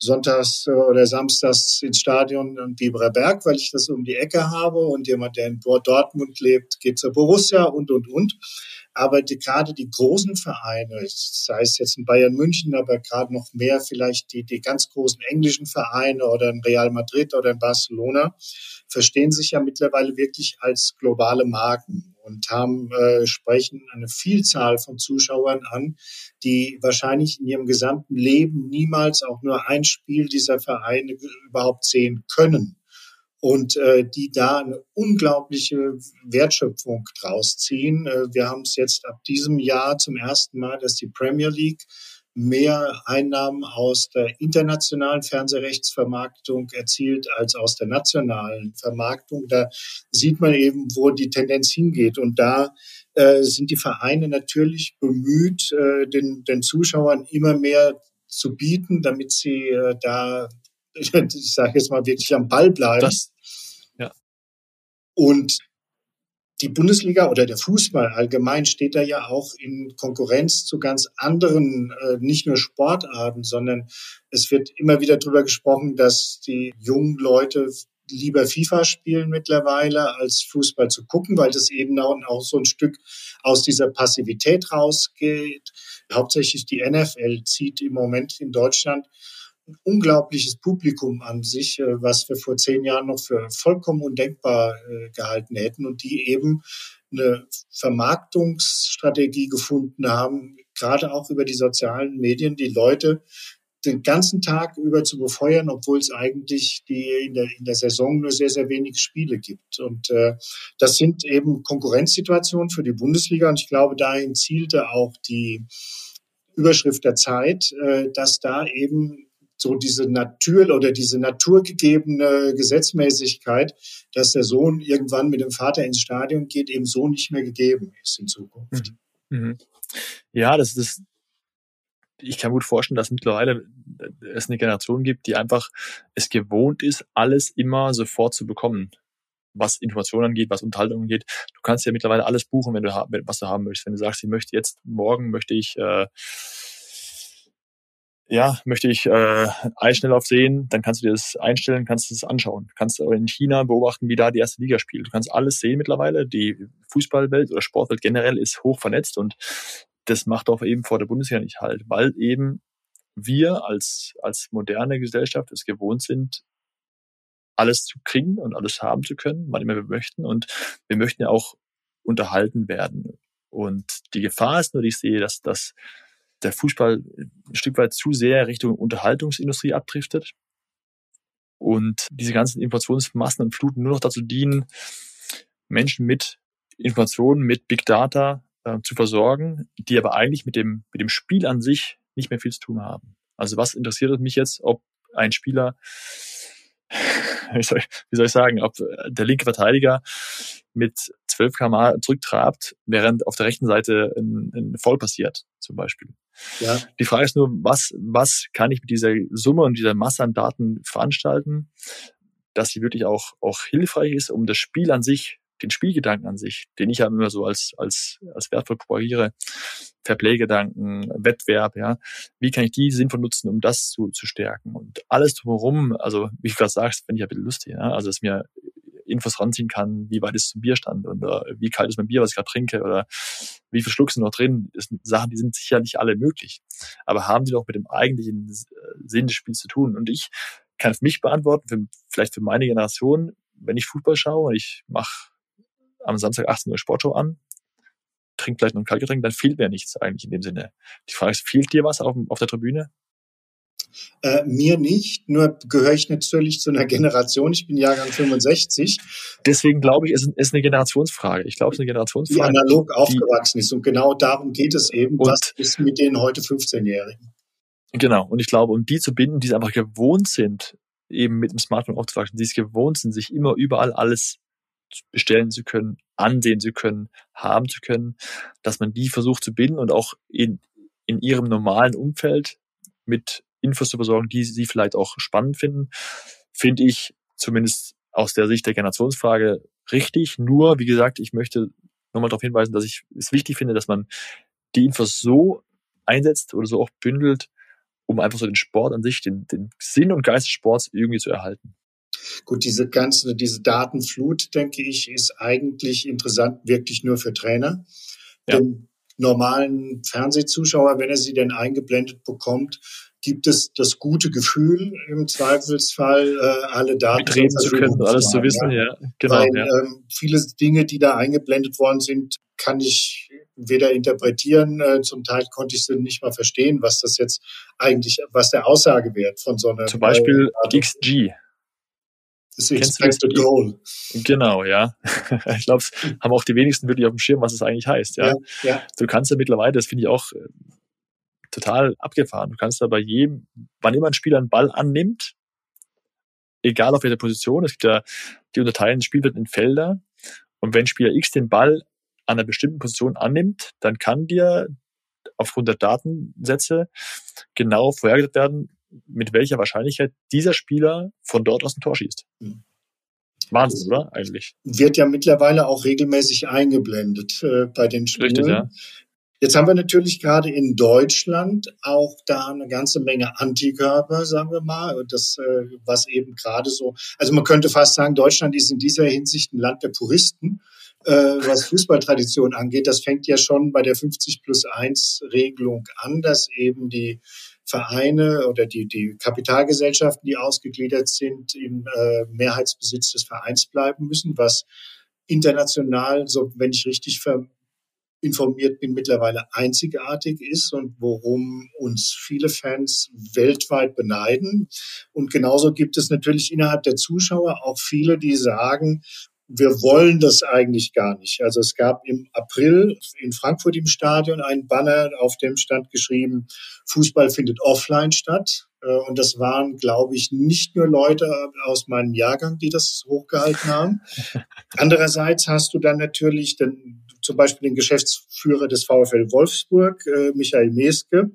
sonntags oder samstags ins Stadion in Biberberg, weil ich das um die Ecke habe und jemand, der in Dortmund lebt, geht zur Borussia und, und, und. Aber die, gerade die großen Vereine, sei es jetzt in Bayern München, aber gerade noch mehr vielleicht die, die ganz großen englischen Vereine oder in Real Madrid oder in Barcelona, verstehen sich ja mittlerweile wirklich als globale Marken und haben äh, sprechen eine Vielzahl von Zuschauern an, die wahrscheinlich in ihrem gesamten Leben niemals auch nur ein Spiel dieser Vereine überhaupt sehen können und äh, die da eine unglaubliche Wertschöpfung draus ziehen. Äh, wir haben es jetzt ab diesem Jahr zum ersten Mal, dass die Premier League mehr Einnahmen aus der internationalen Fernsehrechtsvermarktung erzielt als aus der nationalen Vermarktung. Da sieht man eben, wo die Tendenz hingeht. Und da äh, sind die Vereine natürlich bemüht, äh, den, den Zuschauern immer mehr zu bieten, damit sie äh, da, ich sage jetzt mal, wirklich am Ball bleiben. Das, ja. Und die Bundesliga oder der Fußball allgemein steht da ja auch in Konkurrenz zu ganz anderen, äh, nicht nur Sportarten, sondern es wird immer wieder darüber gesprochen, dass die jungen Leute lieber FIFA spielen mittlerweile, als Fußball zu gucken, weil das eben auch, so ein Stück aus dieser Passivität rausgeht. Hauptsächlich die NFL zieht im Moment in Deutschland unglaubliches Publikum an sich, äh, was wir vor zehn Jahren noch für vollkommen undenkbar äh, gehalten hätten und die eben eine Vermarktungsstrategie gefunden haben, gerade auch über die sozialen Medien, die Leute den ganzen Tag über zu befeuern, obwohl es eigentlich die in der, in der Saison nur sehr, sehr wenige Spiele gibt. Und äh, das sind eben Konkurrenzsituationen für die Bundesliga. Und ich glaube, dahin zielte auch die Überschrift der Zeit, äh, dass da eben so diese Natur oder diese naturgegebene Gesetzmäßigkeit, dass der Sohn irgendwann mit dem Vater ins Stadion geht, eben so nicht mehr gegeben ist in Zukunft. Mhm. mhm. Ja, das ist, ich kann gut vorstellen, dass mittlerweile es eine Generation gibt, die einfach es gewohnt ist, alles immer sofort zu bekommen. Was Informationen angeht, was Unterhaltung angeht. Du kannst ja mittlerweile alles buchen, wenn du was du haben möchtest. Wenn du sagst, ich möchte jetzt morgen möchte ich äh, ja, möchte ich äh, Eisschnelllauf sehen, dann kannst du dir das einstellen, kannst du das anschauen. Kannst du in China beobachten, wie da die erste Liga spielt. Du kannst alles sehen mittlerweile. Die Fußballwelt oder Sportwelt generell ist hoch vernetzt und das macht auch eben vor der Bundesliga nicht halt, weil eben wir als, als moderne Gesellschaft es gewohnt sind, alles zu kriegen und alles haben zu können, wann immer wir möchten. Und wir möchten ja auch unterhalten werden. Und die Gefahr ist nur, die ich sehe, dass das der Fußball ein Stück weit zu sehr Richtung Unterhaltungsindustrie abdriftet und diese ganzen Informationsmassen und Fluten nur noch dazu dienen, Menschen mit Informationen, mit Big Data äh, zu versorgen, die aber eigentlich mit dem, mit dem Spiel an sich nicht mehr viel zu tun haben. Also was interessiert mich jetzt, ob ein Spieler wie soll, ich, wie soll ich sagen, ob der linke Verteidiger mit 12 km zurücktrabt, während auf der rechten Seite ein, ein Voll passiert, zum Beispiel. Ja. Die Frage ist nur, was, was kann ich mit dieser Summe und dieser Masse an Daten veranstalten, dass sie wirklich auch, auch hilfreich ist, um das Spiel an sich, den Spielgedanken an sich, den ich ja immer so als, als, als wertvoll propagiere, Fairplay-Gedanken, Wettbewerb, ja. Wie kann ich die sinnvoll nutzen, um das zu, zu stärken? Und alles drumherum, also wie du gerade sagst, finde ich ein bisschen lustig, ja. Also, dass mir Infos ranziehen kann, wie weit ist zum Bierstand oder wie kalt ist mein Bier, was ich gerade trinke oder wie viel Schluck sind noch drin, das sind Sachen, die sind sicherlich alle möglich. Aber haben die doch mit dem eigentlichen Sinn des Spiels zu tun? Und ich kann für mich beantworten, für, vielleicht für meine Generation, wenn ich Fußball schaue und ich mache am Samstag 18 Uhr Sportshow an, trinkt vielleicht noch ein Kaltgetränk, dann fehlt mir nichts eigentlich in dem Sinne. Die Frage ist, fehlt dir was auf, auf der Tribüne? Äh, mir nicht, nur gehöre ich natürlich zu einer Generation, ich bin Jahrgang 65. Deswegen glaube ich, es ist eine Generationsfrage. Ich glaube, es ist eine Generationsfrage. Die analog die, aufgewachsen ist und genau darum geht es eben. Was ist mit den heute 15-Jährigen? Genau, und ich glaube, um die zu binden, die es einfach gewohnt sind, eben mit dem Smartphone aufzuwachsen, die es gewohnt sind, sich immer überall alles bestellen zu können, ansehen zu können, haben zu können, dass man die versucht zu binden und auch in, in ihrem normalen Umfeld mit Infos zu versorgen, die sie vielleicht auch spannend finden, finde ich zumindest aus der Sicht der Generationsfrage richtig. Nur, wie gesagt, ich möchte nochmal darauf hinweisen, dass ich es wichtig finde, dass man die Infos so einsetzt oder so auch bündelt, um einfach so den Sport an sich, den, den Sinn und Geist des Sports irgendwie zu erhalten. Gut, diese ganze, diese Datenflut, denke ich, ist eigentlich interessant wirklich nur für Trainer. Ja. Dem normalen Fernsehzuschauer, wenn er sie denn eingeblendet bekommt, gibt es das gute Gefühl, im Zweifelsfall äh, alle Daten Mitreden zu können, alles zu wissen, ja. ja. Genau, Weil ja. Ähm, viele Dinge, die da eingeblendet worden sind, kann ich weder interpretieren, äh, zum Teil konnte ich sie nicht mal verstehen, was das jetzt eigentlich, was der Aussagewert von so einer Zum Beispiel äh, XG. Das Expected Goal. Genau, ja. ich glaube, haben auch die wenigsten wirklich auf dem Schirm, was es eigentlich heißt. Ja? ja, ja. Du kannst ja mittlerweile, das finde ich auch äh, total abgefahren. Du kannst da bei jedem, wann immer ein Spieler einen Ball annimmt, egal auf welcher Position, es gibt ja, die unterteilen das Spielfeld in Felder. Und wenn Spieler X den Ball an einer bestimmten Position annimmt, dann kann dir aufgrund der Datensätze genau vorhergesagt werden, mit welcher Wahrscheinlichkeit dieser Spieler von dort aus ein Tor schießt. Mhm. Wahnsinn, oder? Eigentlich. Wird ja mittlerweile auch regelmäßig eingeblendet äh, bei den Spielen. Richtig, ja. Jetzt haben wir natürlich gerade in Deutschland auch da eine ganze Menge Antikörper, sagen wir mal, das, äh, was eben gerade so, also man könnte fast sagen, Deutschland ist in dieser Hinsicht ein Land der Puristen, äh, was Fußballtradition angeht. Das fängt ja schon bei der 50 plus 1 Regelung an, dass eben die Vereine oder die, die Kapitalgesellschaften, die ausgegliedert sind, im äh, Mehrheitsbesitz des Vereins bleiben müssen, was international, so wenn ich richtig ver informiert bin, mittlerweile einzigartig ist und worum uns viele Fans weltweit beneiden. Und genauso gibt es natürlich innerhalb der Zuschauer auch viele, die sagen, wir wollen das eigentlich gar nicht. Also es gab im April in Frankfurt im Stadion einen Banner, auf dem stand geschrieben, Fußball findet offline statt. Äh, und das waren, glaube ich, nicht nur Leute aus meinem Jahrgang, die das hochgehalten haben. Andererseits hast du dann natürlich den, zum Beispiel den Geschäftsführer des VfL Wolfsburg, äh, Michael Meske,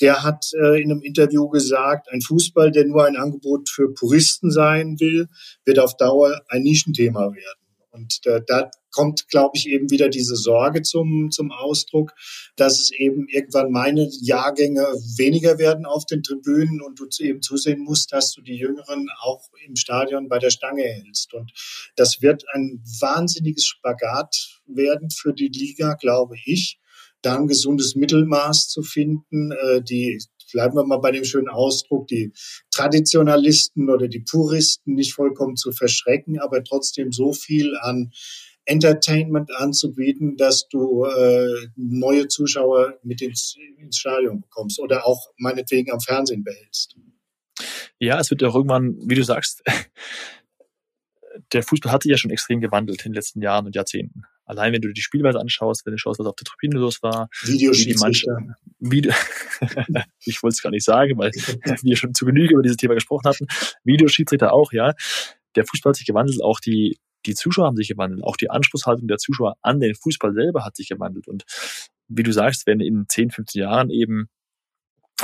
der hat äh, in einem Interview gesagt, ein Fußball, der nur ein Angebot für Puristen sein will, wird auf Dauer ein Nischenthema werden. Und äh, da kommt, glaube ich, eben wieder diese Sorge zum, zum Ausdruck, dass es eben irgendwann meine Jahrgänge weniger werden auf den Tribünen und du eben zusehen musst, dass du die Jüngeren auch im Stadion bei der Stange hältst. Und das wird ein wahnsinniges Spagat werden für die Liga, glaube ich da ein gesundes Mittelmaß zu finden, äh, die bleiben wir mal bei dem schönen Ausdruck, die Traditionalisten oder die Puristen nicht vollkommen zu verschrecken, aber trotzdem so viel an Entertainment anzubieten, dass du äh, neue Zuschauer mit ins, ins Stadion bekommst oder auch meinetwegen am Fernsehen behältst. Ja, es wird ja auch irgendwann, wie du sagst, der Fußball hat sich ja schon extrem gewandelt in den letzten Jahren und Jahrzehnten. Allein wenn du die Spielweise anschaust, wenn du schaust, was auf der Tribüne los war, Videoschiedsrichter. Video ich wollte es gar nicht sagen, weil wir schon zu Genüge über dieses Thema gesprochen hatten. Videoschiedsrichter auch, ja. Der Fußball hat sich gewandelt, auch die, die Zuschauer haben sich gewandelt, auch die Anspruchshaltung der Zuschauer an den Fußball selber hat sich gewandelt. Und wie du sagst, wenn in 10, 15 Jahren eben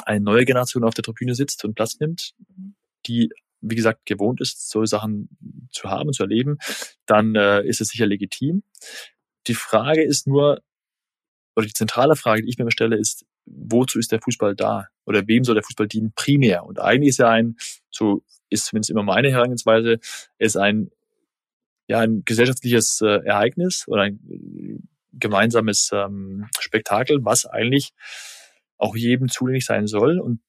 eine neue Generation auf der Tribüne sitzt und Platz nimmt, die wie gesagt, gewohnt ist, solche Sachen zu haben, zu erleben, dann äh, ist es sicher legitim. Die Frage ist nur, oder die zentrale Frage, die ich mir stelle, ist, wozu ist der Fußball da? Oder wem soll der Fußball dienen primär? Und eigentlich ist ja ein, so ist zumindest immer meine Herangehensweise, ist ein, ja, ein gesellschaftliches äh, Ereignis oder ein gemeinsames ähm, Spektakel, was eigentlich auch jedem zugänglich sein soll und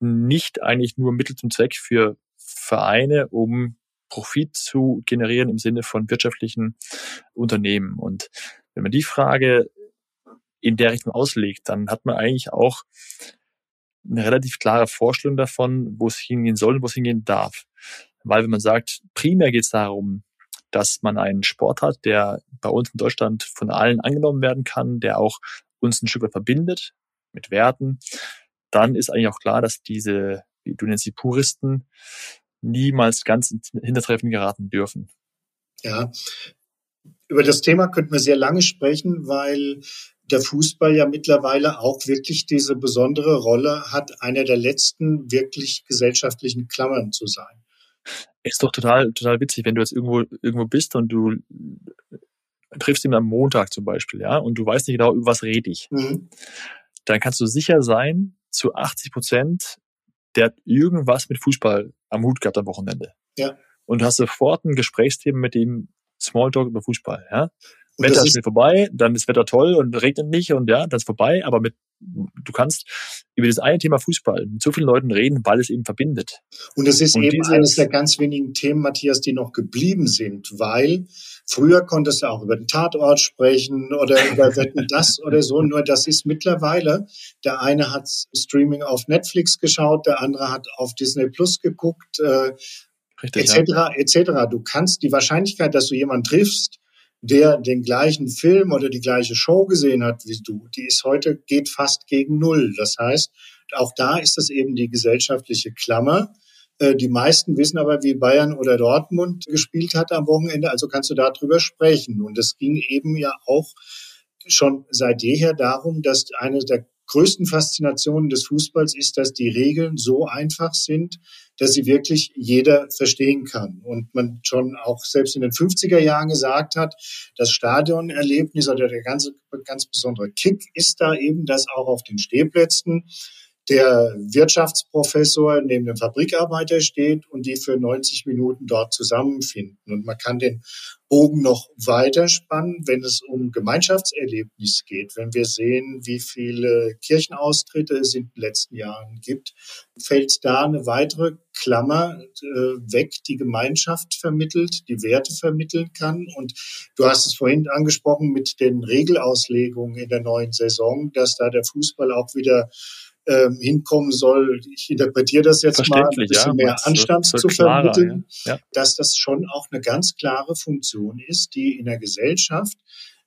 nicht eigentlich nur Mittel zum Zweck für Vereine, um Profit zu generieren im Sinne von wirtschaftlichen Unternehmen. Und wenn man die Frage in der Richtung auslegt, dann hat man eigentlich auch eine relativ klare Vorstellung davon, wo es hingehen soll und wo es hingehen darf. Weil wenn man sagt, primär geht es darum, dass man einen Sport hat, der bei uns in Deutschland von allen angenommen werden kann, der auch uns ein Stück weit verbindet mit Werten, dann ist eigentlich auch klar, dass diese, wie du nennst die Puristen, niemals ganz ins Hintertreffen geraten dürfen. Ja, über das Thema könnten wir sehr lange sprechen, weil der Fußball ja mittlerweile auch wirklich diese besondere Rolle hat, einer der letzten wirklich gesellschaftlichen Klammern zu sein. Ist doch total, total witzig, wenn du jetzt irgendwo, irgendwo bist und du triffst ihn am Montag zum Beispiel, ja, und du weißt nicht genau, über was rede ich. Mhm. Dann kannst du sicher sein, zu 80 Prozent der hat irgendwas mit Fußball am Hut gehabt am Wochenende. Ja. Und du hast sofort ein Gesprächsthema mit ihm Smalltalk über Fußball, ja. Und Wetter ist vorbei, dann ist Wetter toll und regnet nicht und ja, dann ist vorbei, aber mit du kannst über das eine Thema Fußball mit so vielen Leuten reden, weil es eben verbindet. Und es ist und eben eines der ganz wenigen Themen, Matthias, die noch geblieben sind, weil früher konntest du auch über den Tatort sprechen oder über Wetten das oder so, nur das ist mittlerweile, der eine hat Streaming auf Netflix geschaut, der andere hat auf Disney Plus geguckt, äh, Richtig, etc., ja. etc. Du kannst die Wahrscheinlichkeit, dass du jemanden triffst, der den gleichen Film oder die gleiche Show gesehen hat wie du, die ist heute, geht fast gegen Null. Das heißt, auch da ist es eben die gesellschaftliche Klammer. Äh, die meisten wissen aber, wie Bayern oder Dortmund gespielt hat am Wochenende, also kannst du darüber sprechen. Und es ging eben ja auch schon seit jeher darum, dass eine der größten Faszinationen des Fußballs ist, dass die Regeln so einfach sind, dass sie wirklich jeder verstehen kann. Und man schon auch selbst in den 50er Jahren gesagt hat, das Stadionerlebnis oder der ganze, ganz besondere Kick ist da eben, dass auch auf den Stehplätzen der Wirtschaftsprofessor neben dem Fabrikarbeiter steht und die für 90 Minuten dort zusammenfinden. Und man kann den Bogen noch weiter spannen, wenn es um Gemeinschaftserlebnis geht. Wenn wir sehen, wie viele Kirchenaustritte es in den letzten Jahren gibt, fällt da eine weitere Klammer äh, weg, die Gemeinschaft vermittelt, die Werte vermitteln kann. Und du hast es vorhin angesprochen mit den Regelauslegungen in der neuen Saison, dass da der Fußball auch wieder ähm, hinkommen soll. Ich interpretiere das jetzt mal ein bisschen ja, mehr Anstand zu klarer, vermitteln, ja. Ja. dass das schon auch eine ganz klare Funktion ist, die in der Gesellschaft,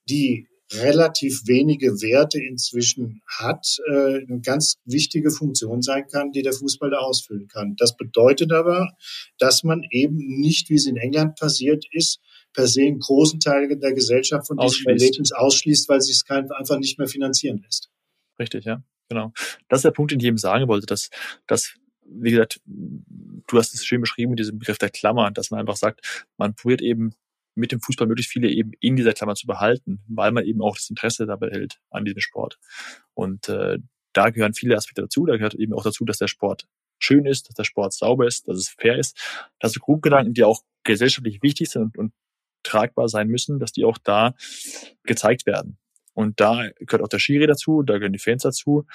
die relativ wenige Werte inzwischen hat, äh, eine ganz wichtige Funktion sein kann, die der Fußball da ausfüllen kann. Das bedeutet aber, dass man eben nicht, wie es in England passiert ist, per se einen großen Teil der Gesellschaft von diesem Erlebnis ausschließt, weil sich es einfach nicht mehr finanzieren lässt. Richtig, ja. Genau. Das ist der Punkt, den ich eben sagen wollte, dass, dass wie gesagt, du hast es schön beschrieben mit diesem Begriff der Klammer, dass man einfach sagt, man probiert eben mit dem Fußball möglichst viele eben in dieser Klammer zu behalten, weil man eben auch das Interesse dabei hält an diesem Sport. Und äh, da gehören viele Aspekte dazu. Da gehört eben auch dazu, dass der Sport schön ist, dass der Sport sauber ist, dass es fair ist, dass die Grundgedanken, die auch gesellschaftlich wichtig sind und, und tragbar sein müssen, dass die auch da gezeigt werden. Und da gehört auch der Schiri dazu, da gehören die Fans dazu.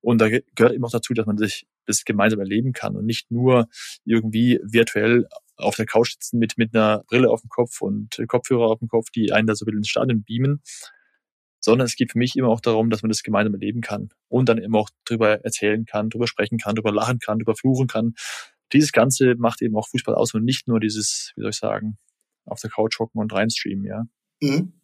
Und da gehört eben auch dazu, dass man sich das gemeinsam erleben kann und nicht nur irgendwie virtuell auf der Couch sitzen mit, mit einer Brille auf dem Kopf und Kopfhörer auf dem Kopf, die einen da so ein bisschen ins Stadion beamen, sondern es geht für mich immer auch darum, dass man das gemeinsam erleben kann und dann eben auch drüber erzählen kann, drüber sprechen kann, drüber lachen kann, drüber fluchen kann. Dieses Ganze macht eben auch Fußball aus und nicht nur dieses, wie soll ich sagen, auf der Couch hocken und reinstreamen, ja. Mhm.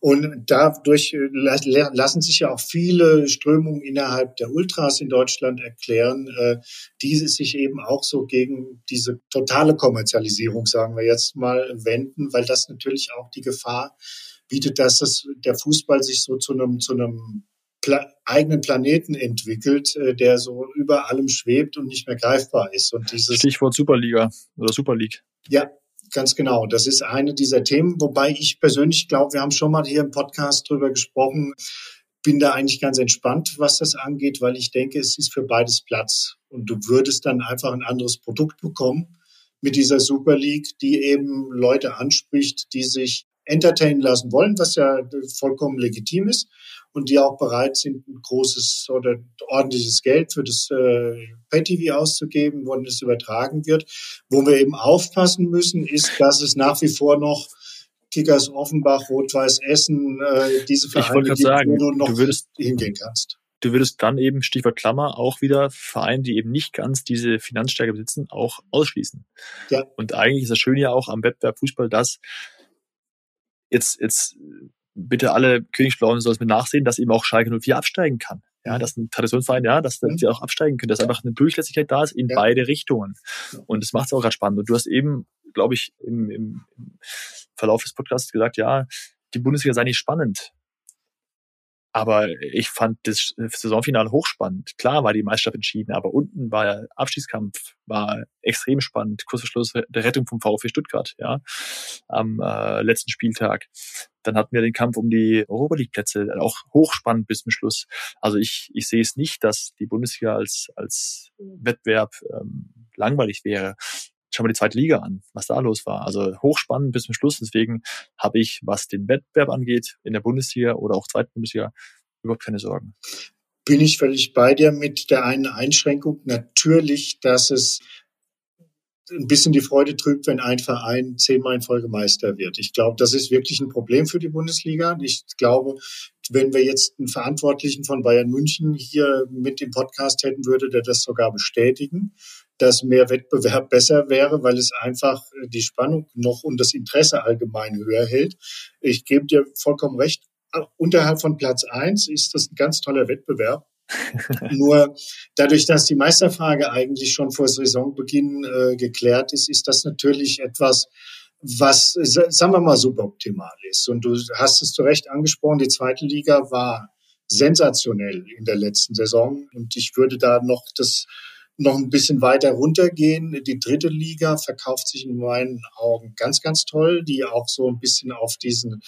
Und dadurch äh, lassen sich ja auch viele Strömungen innerhalb der Ultras in Deutschland erklären, äh, die sich eben auch so gegen diese totale Kommerzialisierung, sagen wir jetzt mal, wenden, weil das natürlich auch die Gefahr bietet, dass das, der Fußball sich so zu einem, zu einem Pla eigenen Planeten entwickelt, äh, der so über allem schwebt und nicht mehr greifbar ist. Und dieses Stichwort Superliga oder Super League. Ja, Ganz genau. Das ist eine dieser Themen, wobei ich persönlich glaube, wir haben schon mal hier im Podcast drüber gesprochen, bin da eigentlich ganz entspannt, was das angeht, weil ich denke, es ist für beides Platz. Und du würdest dann einfach ein anderes Produkt bekommen mit dieser Super League, die eben Leute anspricht, die sich entertainen lassen wollen, was ja vollkommen legitim ist und die auch bereit sind, ein großes oder ordentliches Geld für das äh, Pay-TV auszugeben, wo es übertragen wird. Wo wir eben aufpassen müssen, ist, dass es nach wie vor noch Kickers Offenbach, Rot-Weiß Essen, äh, diese Vereine, die sagen, du noch du würdest, hingehen kannst. Du würdest dann eben, Stichwort Klammer, auch wieder Vereine, die eben nicht ganz diese Finanzstärke besitzen, auch ausschließen. Ja. Und eigentlich ist das Schöne ja auch am Wettbewerb Fußball, dass jetzt, jetzt bitte alle Königsblauen soll es mir nachsehen, dass eben auch Schalke 04 absteigen kann. Ja, dass ein Traditionsverein, ja, dass mhm. sie auch absteigen können, dass einfach eine Durchlässigkeit da ist in ja. beide Richtungen. Und das macht es auch gerade spannend. Und du hast eben, glaube ich, im, im Verlauf des Podcasts gesagt, ja, die Bundesliga sei nicht spannend. Aber ich fand das Saisonfinale hochspannend. Klar war die Meisterschaft entschieden, aber unten war der Abstiegskampf, war extrem spannend. Kurz vor Schluss der Rettung vom VfB Stuttgart, ja, am äh, letzten Spieltag. Dann hatten wir den Kampf um die Europa League Plätze, auch hochspannend bis zum Schluss. Also ich, ich sehe es nicht, dass die Bundesliga als, als Wettbewerb ähm, langweilig wäre schau mal die zweite Liga an, was da los war. Also hochspannend bis zum Schluss. Deswegen habe ich, was den Wettbewerb angeht, in der Bundesliga oder auch zweiten Bundesliga, überhaupt keine Sorgen. Bin ich völlig bei dir mit der einen Einschränkung. Natürlich, dass es ein bisschen die Freude trübt, wenn ein Verein zehnmal in Folge Meister wird. Ich glaube, das ist wirklich ein Problem für die Bundesliga. Ich glaube, wenn wir jetzt einen Verantwortlichen von Bayern München hier mit dem Podcast hätten, würde der das sogar bestätigen dass mehr Wettbewerb besser wäre, weil es einfach äh, die Spannung noch und das Interesse allgemein höher hält. Ich gebe dir vollkommen recht. Unterhalb von Platz eins ist das ein ganz toller Wettbewerb. Nur dadurch, dass die Meisterfrage eigentlich schon vor Saisonbeginn äh, geklärt ist, ist das natürlich etwas, was, sagen wir mal, suboptimal ist. Und du hast es zu Recht angesprochen, die zweite Liga war sensationell in der letzten Saison. Und ich würde da noch das noch ein bisschen weiter runtergehen. Die dritte Liga verkauft sich in meinen Augen ganz, ganz toll, die auch so ein bisschen auf diesen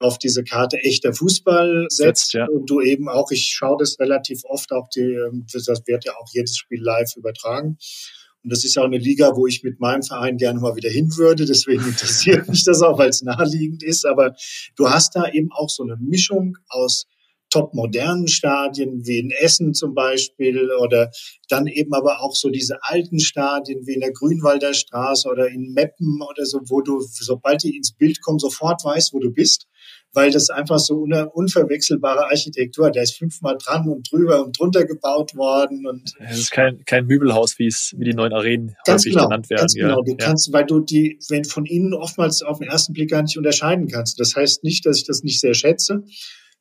auf diese Karte echter Fußball setzt ja. und du eben auch, ich schaue das relativ oft, auch die, ähm, das wird ja auch jedes Spiel live übertragen. Und das ist ja auch eine Liga, wo ich mit meinem Verein gerne mal wieder hin würde. Deswegen interessiert mich das auch, weil es naheliegend ist. Aber du hast da eben auch so eine Mischung aus top-modernen Stadien wie in Essen zum Beispiel oder dann eben aber auch so diese alten Stadien wie in der Grünwalder Straße oder in Meppen oder so, wo du, sobald die ins Bild kommen, sofort weißt, wo du bist, weil das einfach so eine unverwechselbare Architektur, da ist fünfmal dran und drüber und drunter gebaut worden und es ist kein, kein Möbelhaus, wie es, wie die neuen Arenen ganz häufig genau, genannt werden. Ganz genau, du ja. kannst, weil du die, wenn von innen oftmals auf den ersten Blick gar nicht unterscheiden kannst. Das heißt nicht, dass ich das nicht sehr schätze,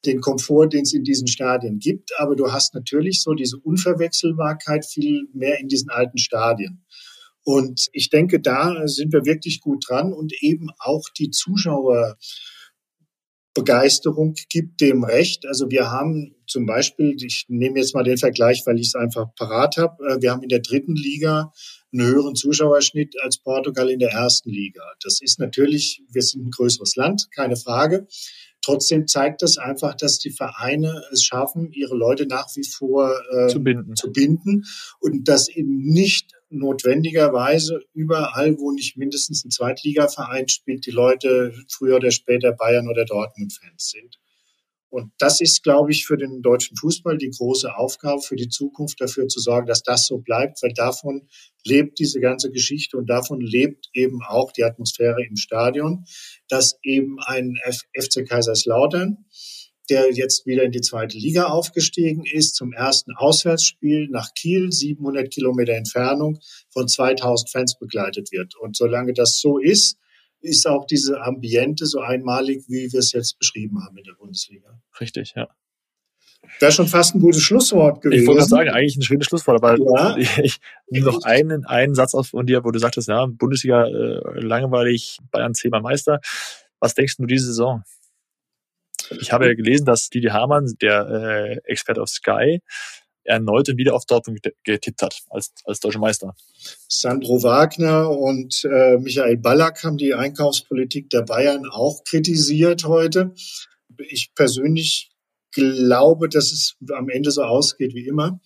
den Komfort, den es in diesen Stadien gibt. Aber du hast natürlich so diese Unverwechselbarkeit viel mehr in diesen alten Stadien. Und ich denke, da sind wir wirklich gut dran und eben auch die Zuschauer. Begeisterung gibt dem recht. Also wir haben zum Beispiel, ich nehme jetzt mal den Vergleich, weil ich es einfach parat habe, äh, wir haben in der dritten Liga einen höheren Zuschauerschnitt als Portugal in der ersten Liga. Das ist natürlich, wir sind ein größeres Land, keine Frage. Trotzdem zeigt das einfach, dass die Vereine es schaffen, ihre Leute nach wie vor äh, zu, binden. zu binden und dass eben nicht notwendigerweise überall, wo nicht mindestens ein Zweitligaverein spielt, die Leute früher oder später Bayern oder Dortmund-Fans sind. Und das ist, glaube ich, für den deutschen Fußball die große Aufgabe für die Zukunft, dafür zu sorgen, dass das so bleibt, weil davon lebt diese ganze Geschichte und davon lebt eben auch die Atmosphäre im Stadion, dass eben ein FC Kaiserslautern, der jetzt wieder in die zweite Liga aufgestiegen ist, zum ersten Auswärtsspiel nach Kiel, 700 Kilometer Entfernung, von 2000 Fans begleitet wird. Und solange das so ist, ist auch diese Ambiente so einmalig, wie wir es jetzt beschrieben haben in der Bundesliga. Richtig, ja. Wäre schon fast ein gutes Schlusswort gewesen. Ich wollte sagen, eigentlich ein schönes Schlusswort, aber ja. ich, nehme noch einen, einen Satz aus von dir, wo du sagtest, ja, Bundesliga äh, langweilig, Bayern zehnmal Meister. Was denkst du diese Saison? Ich habe ja gelesen, dass Didi Hamann, der äh, Experte auf Sky, erneut wieder auf Dortmund getippt hat als, als deutscher Meister. Sandro Wagner und äh, Michael Ballack haben die Einkaufspolitik der Bayern auch kritisiert heute. Ich persönlich glaube, dass es am Ende so ausgeht wie immer.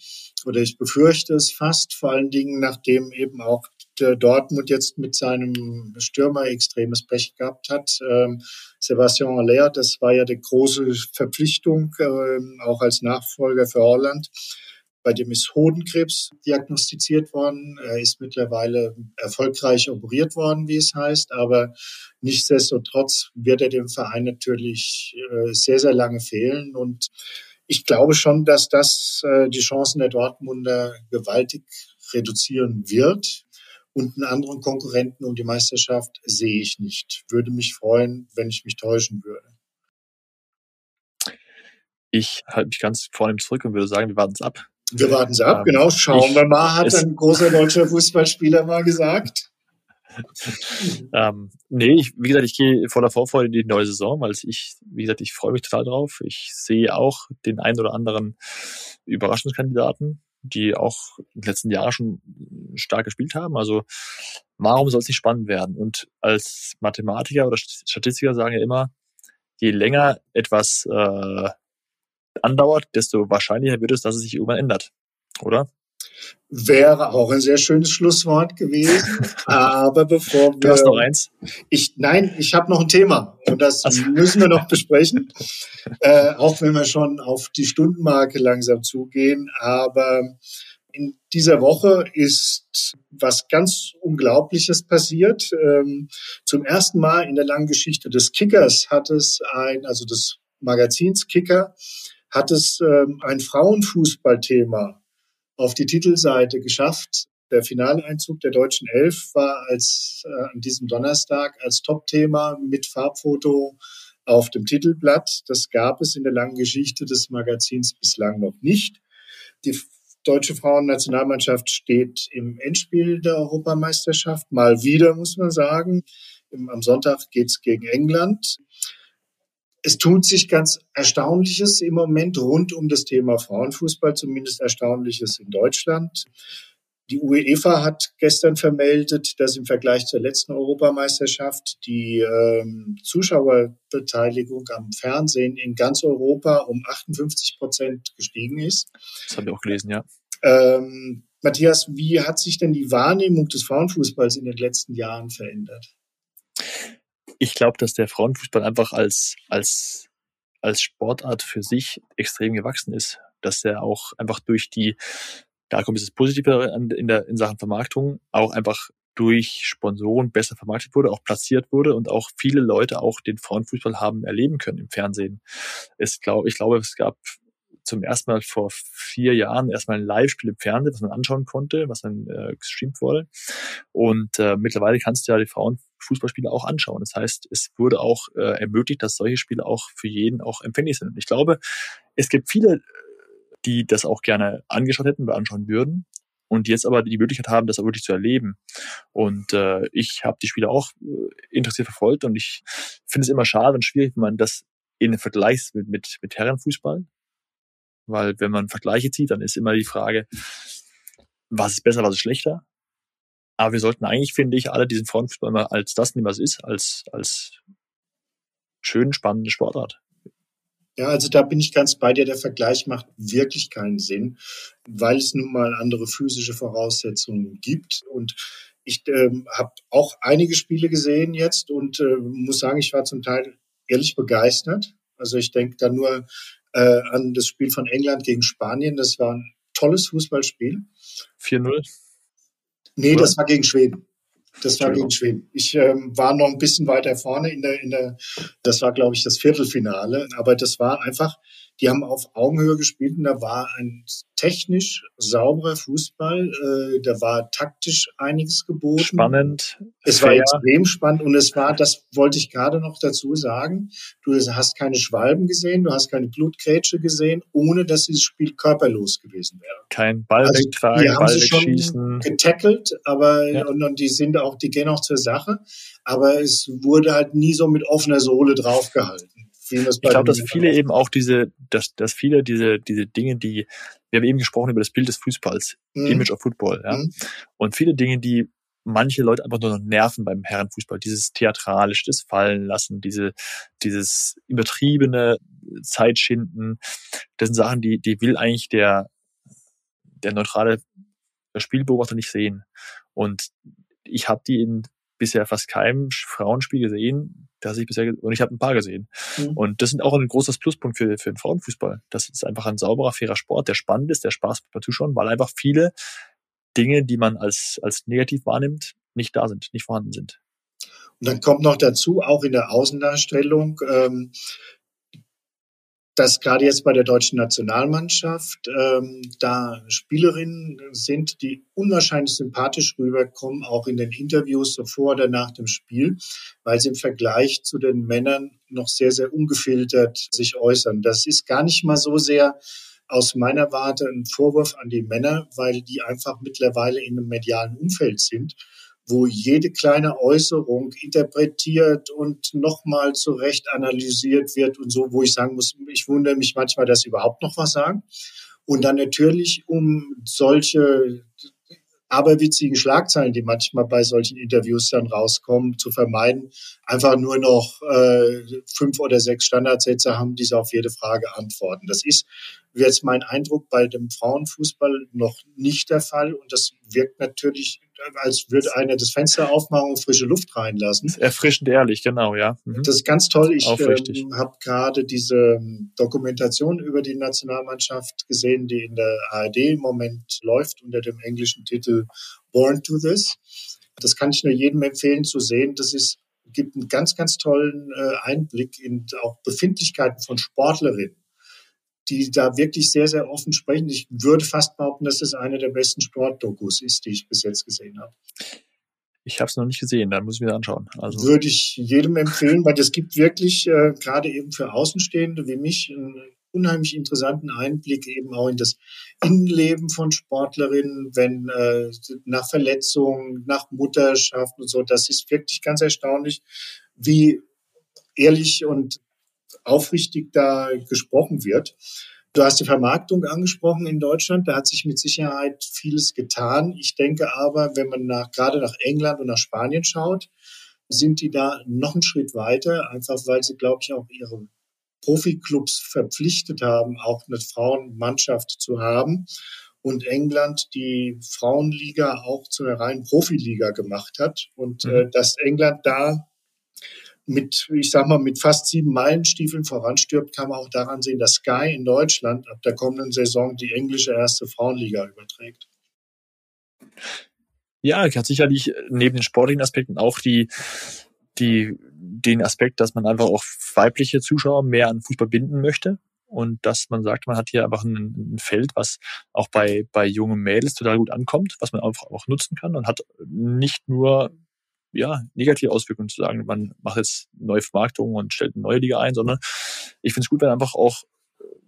Oder ich befürchte es fast, vor allen Dingen nachdem eben auch Dortmund jetzt mit seinem Stürmer extremes Pech gehabt hat. Ähm, Sebastian Aller, das war ja die große Verpflichtung, ähm, auch als Nachfolger für Holland. Bei dem ist Hodenkrebs diagnostiziert worden. Er ist mittlerweile erfolgreich operiert worden, wie es heißt. Aber nichtsdestotrotz wird er dem Verein natürlich äh, sehr, sehr lange fehlen. Und ich glaube schon, dass das äh, die Chancen der Dortmunder gewaltig reduzieren wird. Und einen anderen Konkurrenten um die Meisterschaft sehe ich nicht. Würde mich freuen, wenn ich mich täuschen würde. Ich halte mich ganz vornehm zurück und würde sagen, wir warten es ab. Wir warten es ab, ähm, genau. Schauen ich, wir mal, hat ein großer deutscher Fußballspieler mal gesagt. ähm, nee, ich, wie gesagt, ich gehe voller Vorfreude in die neue Saison, weil ich, wie gesagt, ich freue mich total drauf. Ich sehe auch den einen oder anderen Überraschungskandidaten, die auch in den letzten Jahren schon stark gespielt haben. Also warum soll es nicht spannend werden? Und als Mathematiker oder Statistiker sagen ja immer, je länger etwas äh, andauert, desto wahrscheinlicher wird es, dass es sich irgendwann ändert, oder? Wäre auch ein sehr schönes Schlusswort gewesen. Aber bevor wir. Du hast noch eins? Ich, nein, ich habe noch ein Thema. Und das also. müssen wir noch besprechen. äh, auch wenn wir schon auf die Stundenmarke langsam zugehen. Aber in dieser Woche ist was ganz Unglaubliches passiert. Ähm, zum ersten Mal in der langen Geschichte des Kickers hat es ein, also des Magazins Kicker, hat es ähm, ein Frauenfußballthema auf die Titelseite geschafft. Der Finaleinzug der deutschen Elf war als äh, an diesem Donnerstag als Topthema mit Farbfoto auf dem Titelblatt. Das gab es in der langen Geschichte des Magazins bislang noch nicht. Die deutsche Frauennationalmannschaft steht im Endspiel der Europameisterschaft. Mal wieder, muss man sagen. Am Sonntag geht's gegen England. Es tut sich ganz Erstaunliches im Moment rund um das Thema Frauenfußball, zumindest Erstaunliches in Deutschland. Die UEFA hat gestern vermeldet, dass im Vergleich zur letzten Europameisterschaft die ähm, Zuschauerbeteiligung am Fernsehen in ganz Europa um 58 Prozent gestiegen ist. Das habe ich auch gelesen, ja. Ähm, Matthias, wie hat sich denn die Wahrnehmung des Frauenfußballs in den letzten Jahren verändert? Ich glaube, dass der Frauenfußball einfach als, als, als Sportart für sich extrem gewachsen ist. Dass er auch einfach durch die da kommt es Positive in, der, in Sachen Vermarktung, auch einfach durch Sponsoren besser vermarktet wurde, auch platziert wurde und auch viele Leute auch den Frauenfußball haben erleben können im Fernsehen. Es glaub, ich glaube, es gab zum ersten Mal vor vier Jahren erstmal ein Live-Spiel im Fernsehen, was man anschauen konnte, was dann äh, gestreamt wurde. Und äh, mittlerweile kannst du ja die Frauenfußballspiele auch anschauen. Das heißt, es wurde auch äh, ermöglicht, dass solche Spiele auch für jeden auch empfänglich sind. Ich glaube, es gibt viele die das auch gerne angeschaut hätten oder anschauen würden und jetzt aber die Möglichkeit haben, das auch wirklich zu erleben. Und äh, ich habe die Spiele auch äh, interessiert verfolgt und ich finde es immer schade und schwierig, wenn man das in Vergleich mit, mit, mit Herrenfußball, weil wenn man Vergleiche zieht, dann ist immer die Frage, was ist besser, was ist schlechter. Aber wir sollten eigentlich, finde ich, alle diesen Frauenfußball immer als das nehmen, was es ist, als, als schön spannende Sportart. Ja, also da bin ich ganz bei dir. Der Vergleich macht wirklich keinen Sinn, weil es nun mal andere physische Voraussetzungen gibt. Und ich ähm, habe auch einige Spiele gesehen jetzt und äh, muss sagen, ich war zum Teil ehrlich begeistert. Also ich denke da nur äh, an das Spiel von England gegen Spanien. Das war ein tolles Fußballspiel. 4-0? Nee, Oder? das war gegen Schweden. Das war gegen Schweden. Ich ähm, war noch ein bisschen weiter vorne in der, in der, das war, glaube ich, das Viertelfinale. Aber das war einfach, die haben auf Augenhöhe gespielt und da war ein technisch sauberer Fußball. Äh, da war taktisch einiges geboten. Spannend. Es fair. war extrem spannend und es war, das wollte ich gerade noch dazu sagen, du hast keine Schwalben gesehen, du hast keine Blutgrätsche gesehen, ohne dass dieses Spiel körperlos gewesen wäre. Kein Ball also, wegtragen, die haben Ball sie schon getackelt, aber ja. und, und die sind auch, die gehen auch zur Sache, aber es wurde halt nie so mit offener Sohle draufgehalten ich glaube, dass viele eben auch diese, dass, dass viele diese, diese Dinge, die, wir haben eben gesprochen über das Bild des Fußballs, mhm. Image of Football, ja. Mhm. Und viele Dinge, die manche Leute einfach nur noch nerven beim Herrenfußball, dieses theatralische, das Fallen lassen, diese, dieses übertriebene Zeitschinden, das sind Sachen, die, die will eigentlich der, der neutrale Spielbeobachter nicht sehen. Und ich habe die in bisher fast keinem Frauenspiel gesehen, das ich bisher und ich habe ein paar gesehen. Mhm. Und das sind auch ein großes Pluspunkt für, für den Frauenfußball. Das ist einfach ein sauberer, fairer Sport, der spannend ist, der Spaß beim Zuschauen, weil einfach viele Dinge, die man als, als negativ wahrnimmt, nicht da sind, nicht vorhanden sind. Und dann kommt noch dazu, auch in der Außendarstellung, ähm, dass gerade jetzt bei der deutschen Nationalmannschaft ähm, da Spielerinnen sind, die unwahrscheinlich sympathisch rüberkommen, auch in den Interviews so vor oder nach dem Spiel, weil sie im Vergleich zu den Männern noch sehr, sehr ungefiltert sich äußern. Das ist gar nicht mal so sehr aus meiner Warte ein Vorwurf an die Männer, weil die einfach mittlerweile in einem medialen Umfeld sind wo jede kleine Äußerung interpretiert und nochmal zurecht analysiert wird und so, wo ich sagen muss, ich wundere mich manchmal, dass sie überhaupt noch was sagen. Und dann natürlich um solche aberwitzigen Schlagzeilen, die manchmal bei solchen Interviews dann rauskommen, zu vermeiden, einfach nur noch äh, fünf oder sechs Standardsätze haben, die sie auf jede Frage antworten. Das ist jetzt mein Eindruck bei dem Frauenfußball noch nicht der Fall und das wirkt natürlich als würde einer das Fenster aufmachen und frische Luft reinlassen. Erfrischend ehrlich, genau, ja. Mhm. Das ist ganz toll. Ich ähm, habe gerade diese ähm, Dokumentation über die Nationalmannschaft gesehen, die in der ARD im Moment läuft unter dem englischen Titel Born to This. Das kann ich nur jedem empfehlen zu sehen. Das ist gibt einen ganz, ganz tollen äh, Einblick in auch Befindlichkeiten von Sportlerinnen die da wirklich sehr, sehr offen sprechen. Ich würde fast behaupten, dass es eine der besten Sportdokus ist, die ich bis jetzt gesehen habe. Ich habe es noch nicht gesehen, dann muss ich mir das anschauen. Also würde ich jedem empfehlen, weil es gibt wirklich äh, gerade eben für Außenstehende wie mich einen unheimlich interessanten Einblick eben auch in das Innenleben von Sportlerinnen, wenn äh, nach Verletzungen, nach Mutterschaft und so. Das ist wirklich ganz erstaunlich, wie ehrlich und aufrichtig da gesprochen wird. Du hast die Vermarktung angesprochen in Deutschland. Da hat sich mit Sicherheit vieles getan. Ich denke aber, wenn man nach, gerade nach England und nach Spanien schaut, sind die da noch einen Schritt weiter, einfach weil sie, glaube ich, auch ihre Profiklubs verpflichtet haben, auch eine Frauenmannschaft zu haben. Und England die Frauenliga auch zu einer reinen Profiliga gemacht hat. Und mhm. äh, dass England da mit, ich sag mal, mit fast sieben Meilenstiefeln voranstirbt, kann man auch daran sehen, dass Sky in Deutschland ab der kommenden Saison die englische erste Frauenliga überträgt. Ja, hat sicherlich neben den sportlichen Aspekten auch die, die, den Aspekt, dass man einfach auch weibliche Zuschauer mehr an Fußball binden möchte. Und dass man sagt, man hat hier einfach ein, ein Feld, was auch bei, bei jungen Mädels total gut ankommt, was man einfach auch nutzen kann und hat nicht nur ja, negative Auswirkungen zu sagen, man macht jetzt neue Vermarktungen und stellt eine neue Liga ein, sondern ich finde es gut, wenn einfach auch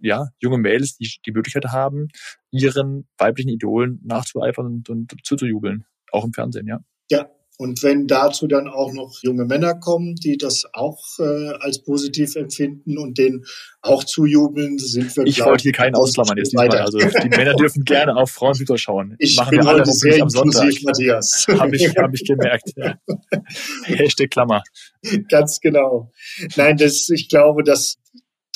ja, junge Mädels die, die Möglichkeit haben, ihren weiblichen Idolen nachzueifern und, und zuzujubeln, auch im Fernsehen, ja. Ja, und wenn dazu dann auch noch junge Männer kommen, die das auch äh, als positiv empfinden und denen auch zujubeln, sind wir. Ich wollte hier keinen ausklammern jetzt diesmal. Also die Männer dürfen gerne auf Frauenfußball schauen. Ich Machen bin wir alle sehr am Sonntag. Matthias. Habe ich, hab ich gemerkt. Ja. Hashtag Klammer. Ganz genau. Nein, das, ich glaube, dass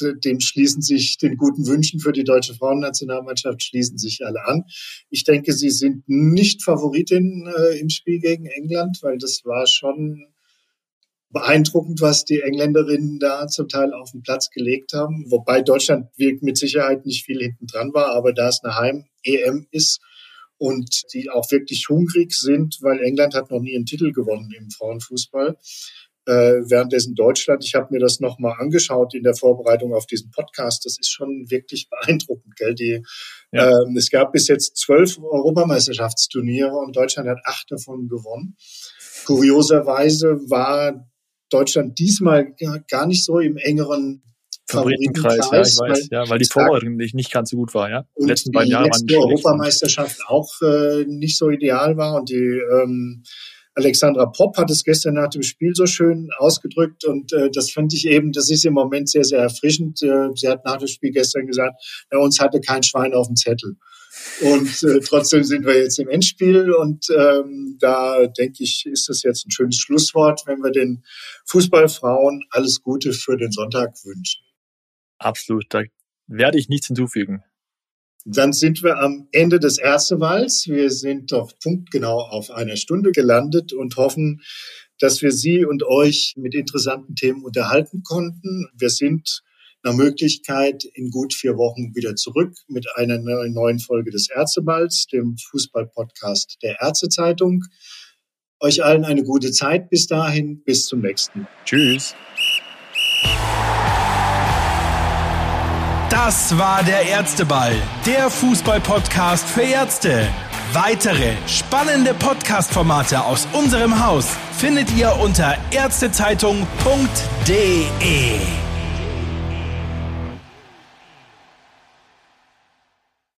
dem schließen sich den guten Wünschen für die deutsche Frauennationalmannschaft schließen sich alle an. Ich denke, sie sind nicht Favoritin äh, im Spiel gegen England, weil das war schon beeindruckend, was die Engländerinnen da zum Teil auf den Platz gelegt haben. Wobei Deutschland mit Sicherheit nicht viel hinten dran war, aber da es eine Heim-EM ist und die auch wirklich hungrig sind, weil England hat noch nie einen Titel gewonnen im Frauenfußball, äh, währenddessen Deutschland, ich habe mir das nochmal angeschaut in der Vorbereitung auf diesen Podcast, das ist schon wirklich beeindruckend. Gell? Die, ja. ähm, es gab bis jetzt zwölf Europameisterschaftsturniere und Deutschland hat acht davon gewonnen. Kurioserweise war Deutschland diesmal gar nicht so im engeren Favoritenkreis, ja, ich weiß, ja, weil die Vorbereitung nicht, nicht ganz so gut war, ja. Die letzten beiden Jahre waren die Europameisterschaft auch äh, nicht so ideal war und die ähm, Alexandra Popp hat es gestern nach dem Spiel so schön ausgedrückt und äh, das fand ich eben, das ist im Moment sehr, sehr erfrischend. Äh, sie hat nach dem Spiel gestern gesagt, bei uns hatte kein Schwein auf dem Zettel. Und äh, trotzdem sind wir jetzt im Endspiel und ähm, da denke ich, ist das jetzt ein schönes Schlusswort, wenn wir den Fußballfrauen alles Gute für den Sonntag wünschen. Absolut, da werde ich nichts hinzufügen. Dann sind wir am Ende des Erstewahls. Wir sind doch punktgenau auf einer Stunde gelandet und hoffen, dass wir Sie und euch mit interessanten Themen unterhalten konnten. Wir sind nach Möglichkeit in gut vier Wochen wieder zurück mit einer neuen Folge des Ärzteballs, dem Fußballpodcast der Ärztezeitung. Euch allen eine gute Zeit bis dahin. Bis zum nächsten. Tschüss. Das war der Ärzteball, der Fußball-Podcast für Ärzte. Weitere spannende Podcast-Formate aus unserem Haus findet ihr unter ärztezeitung.de.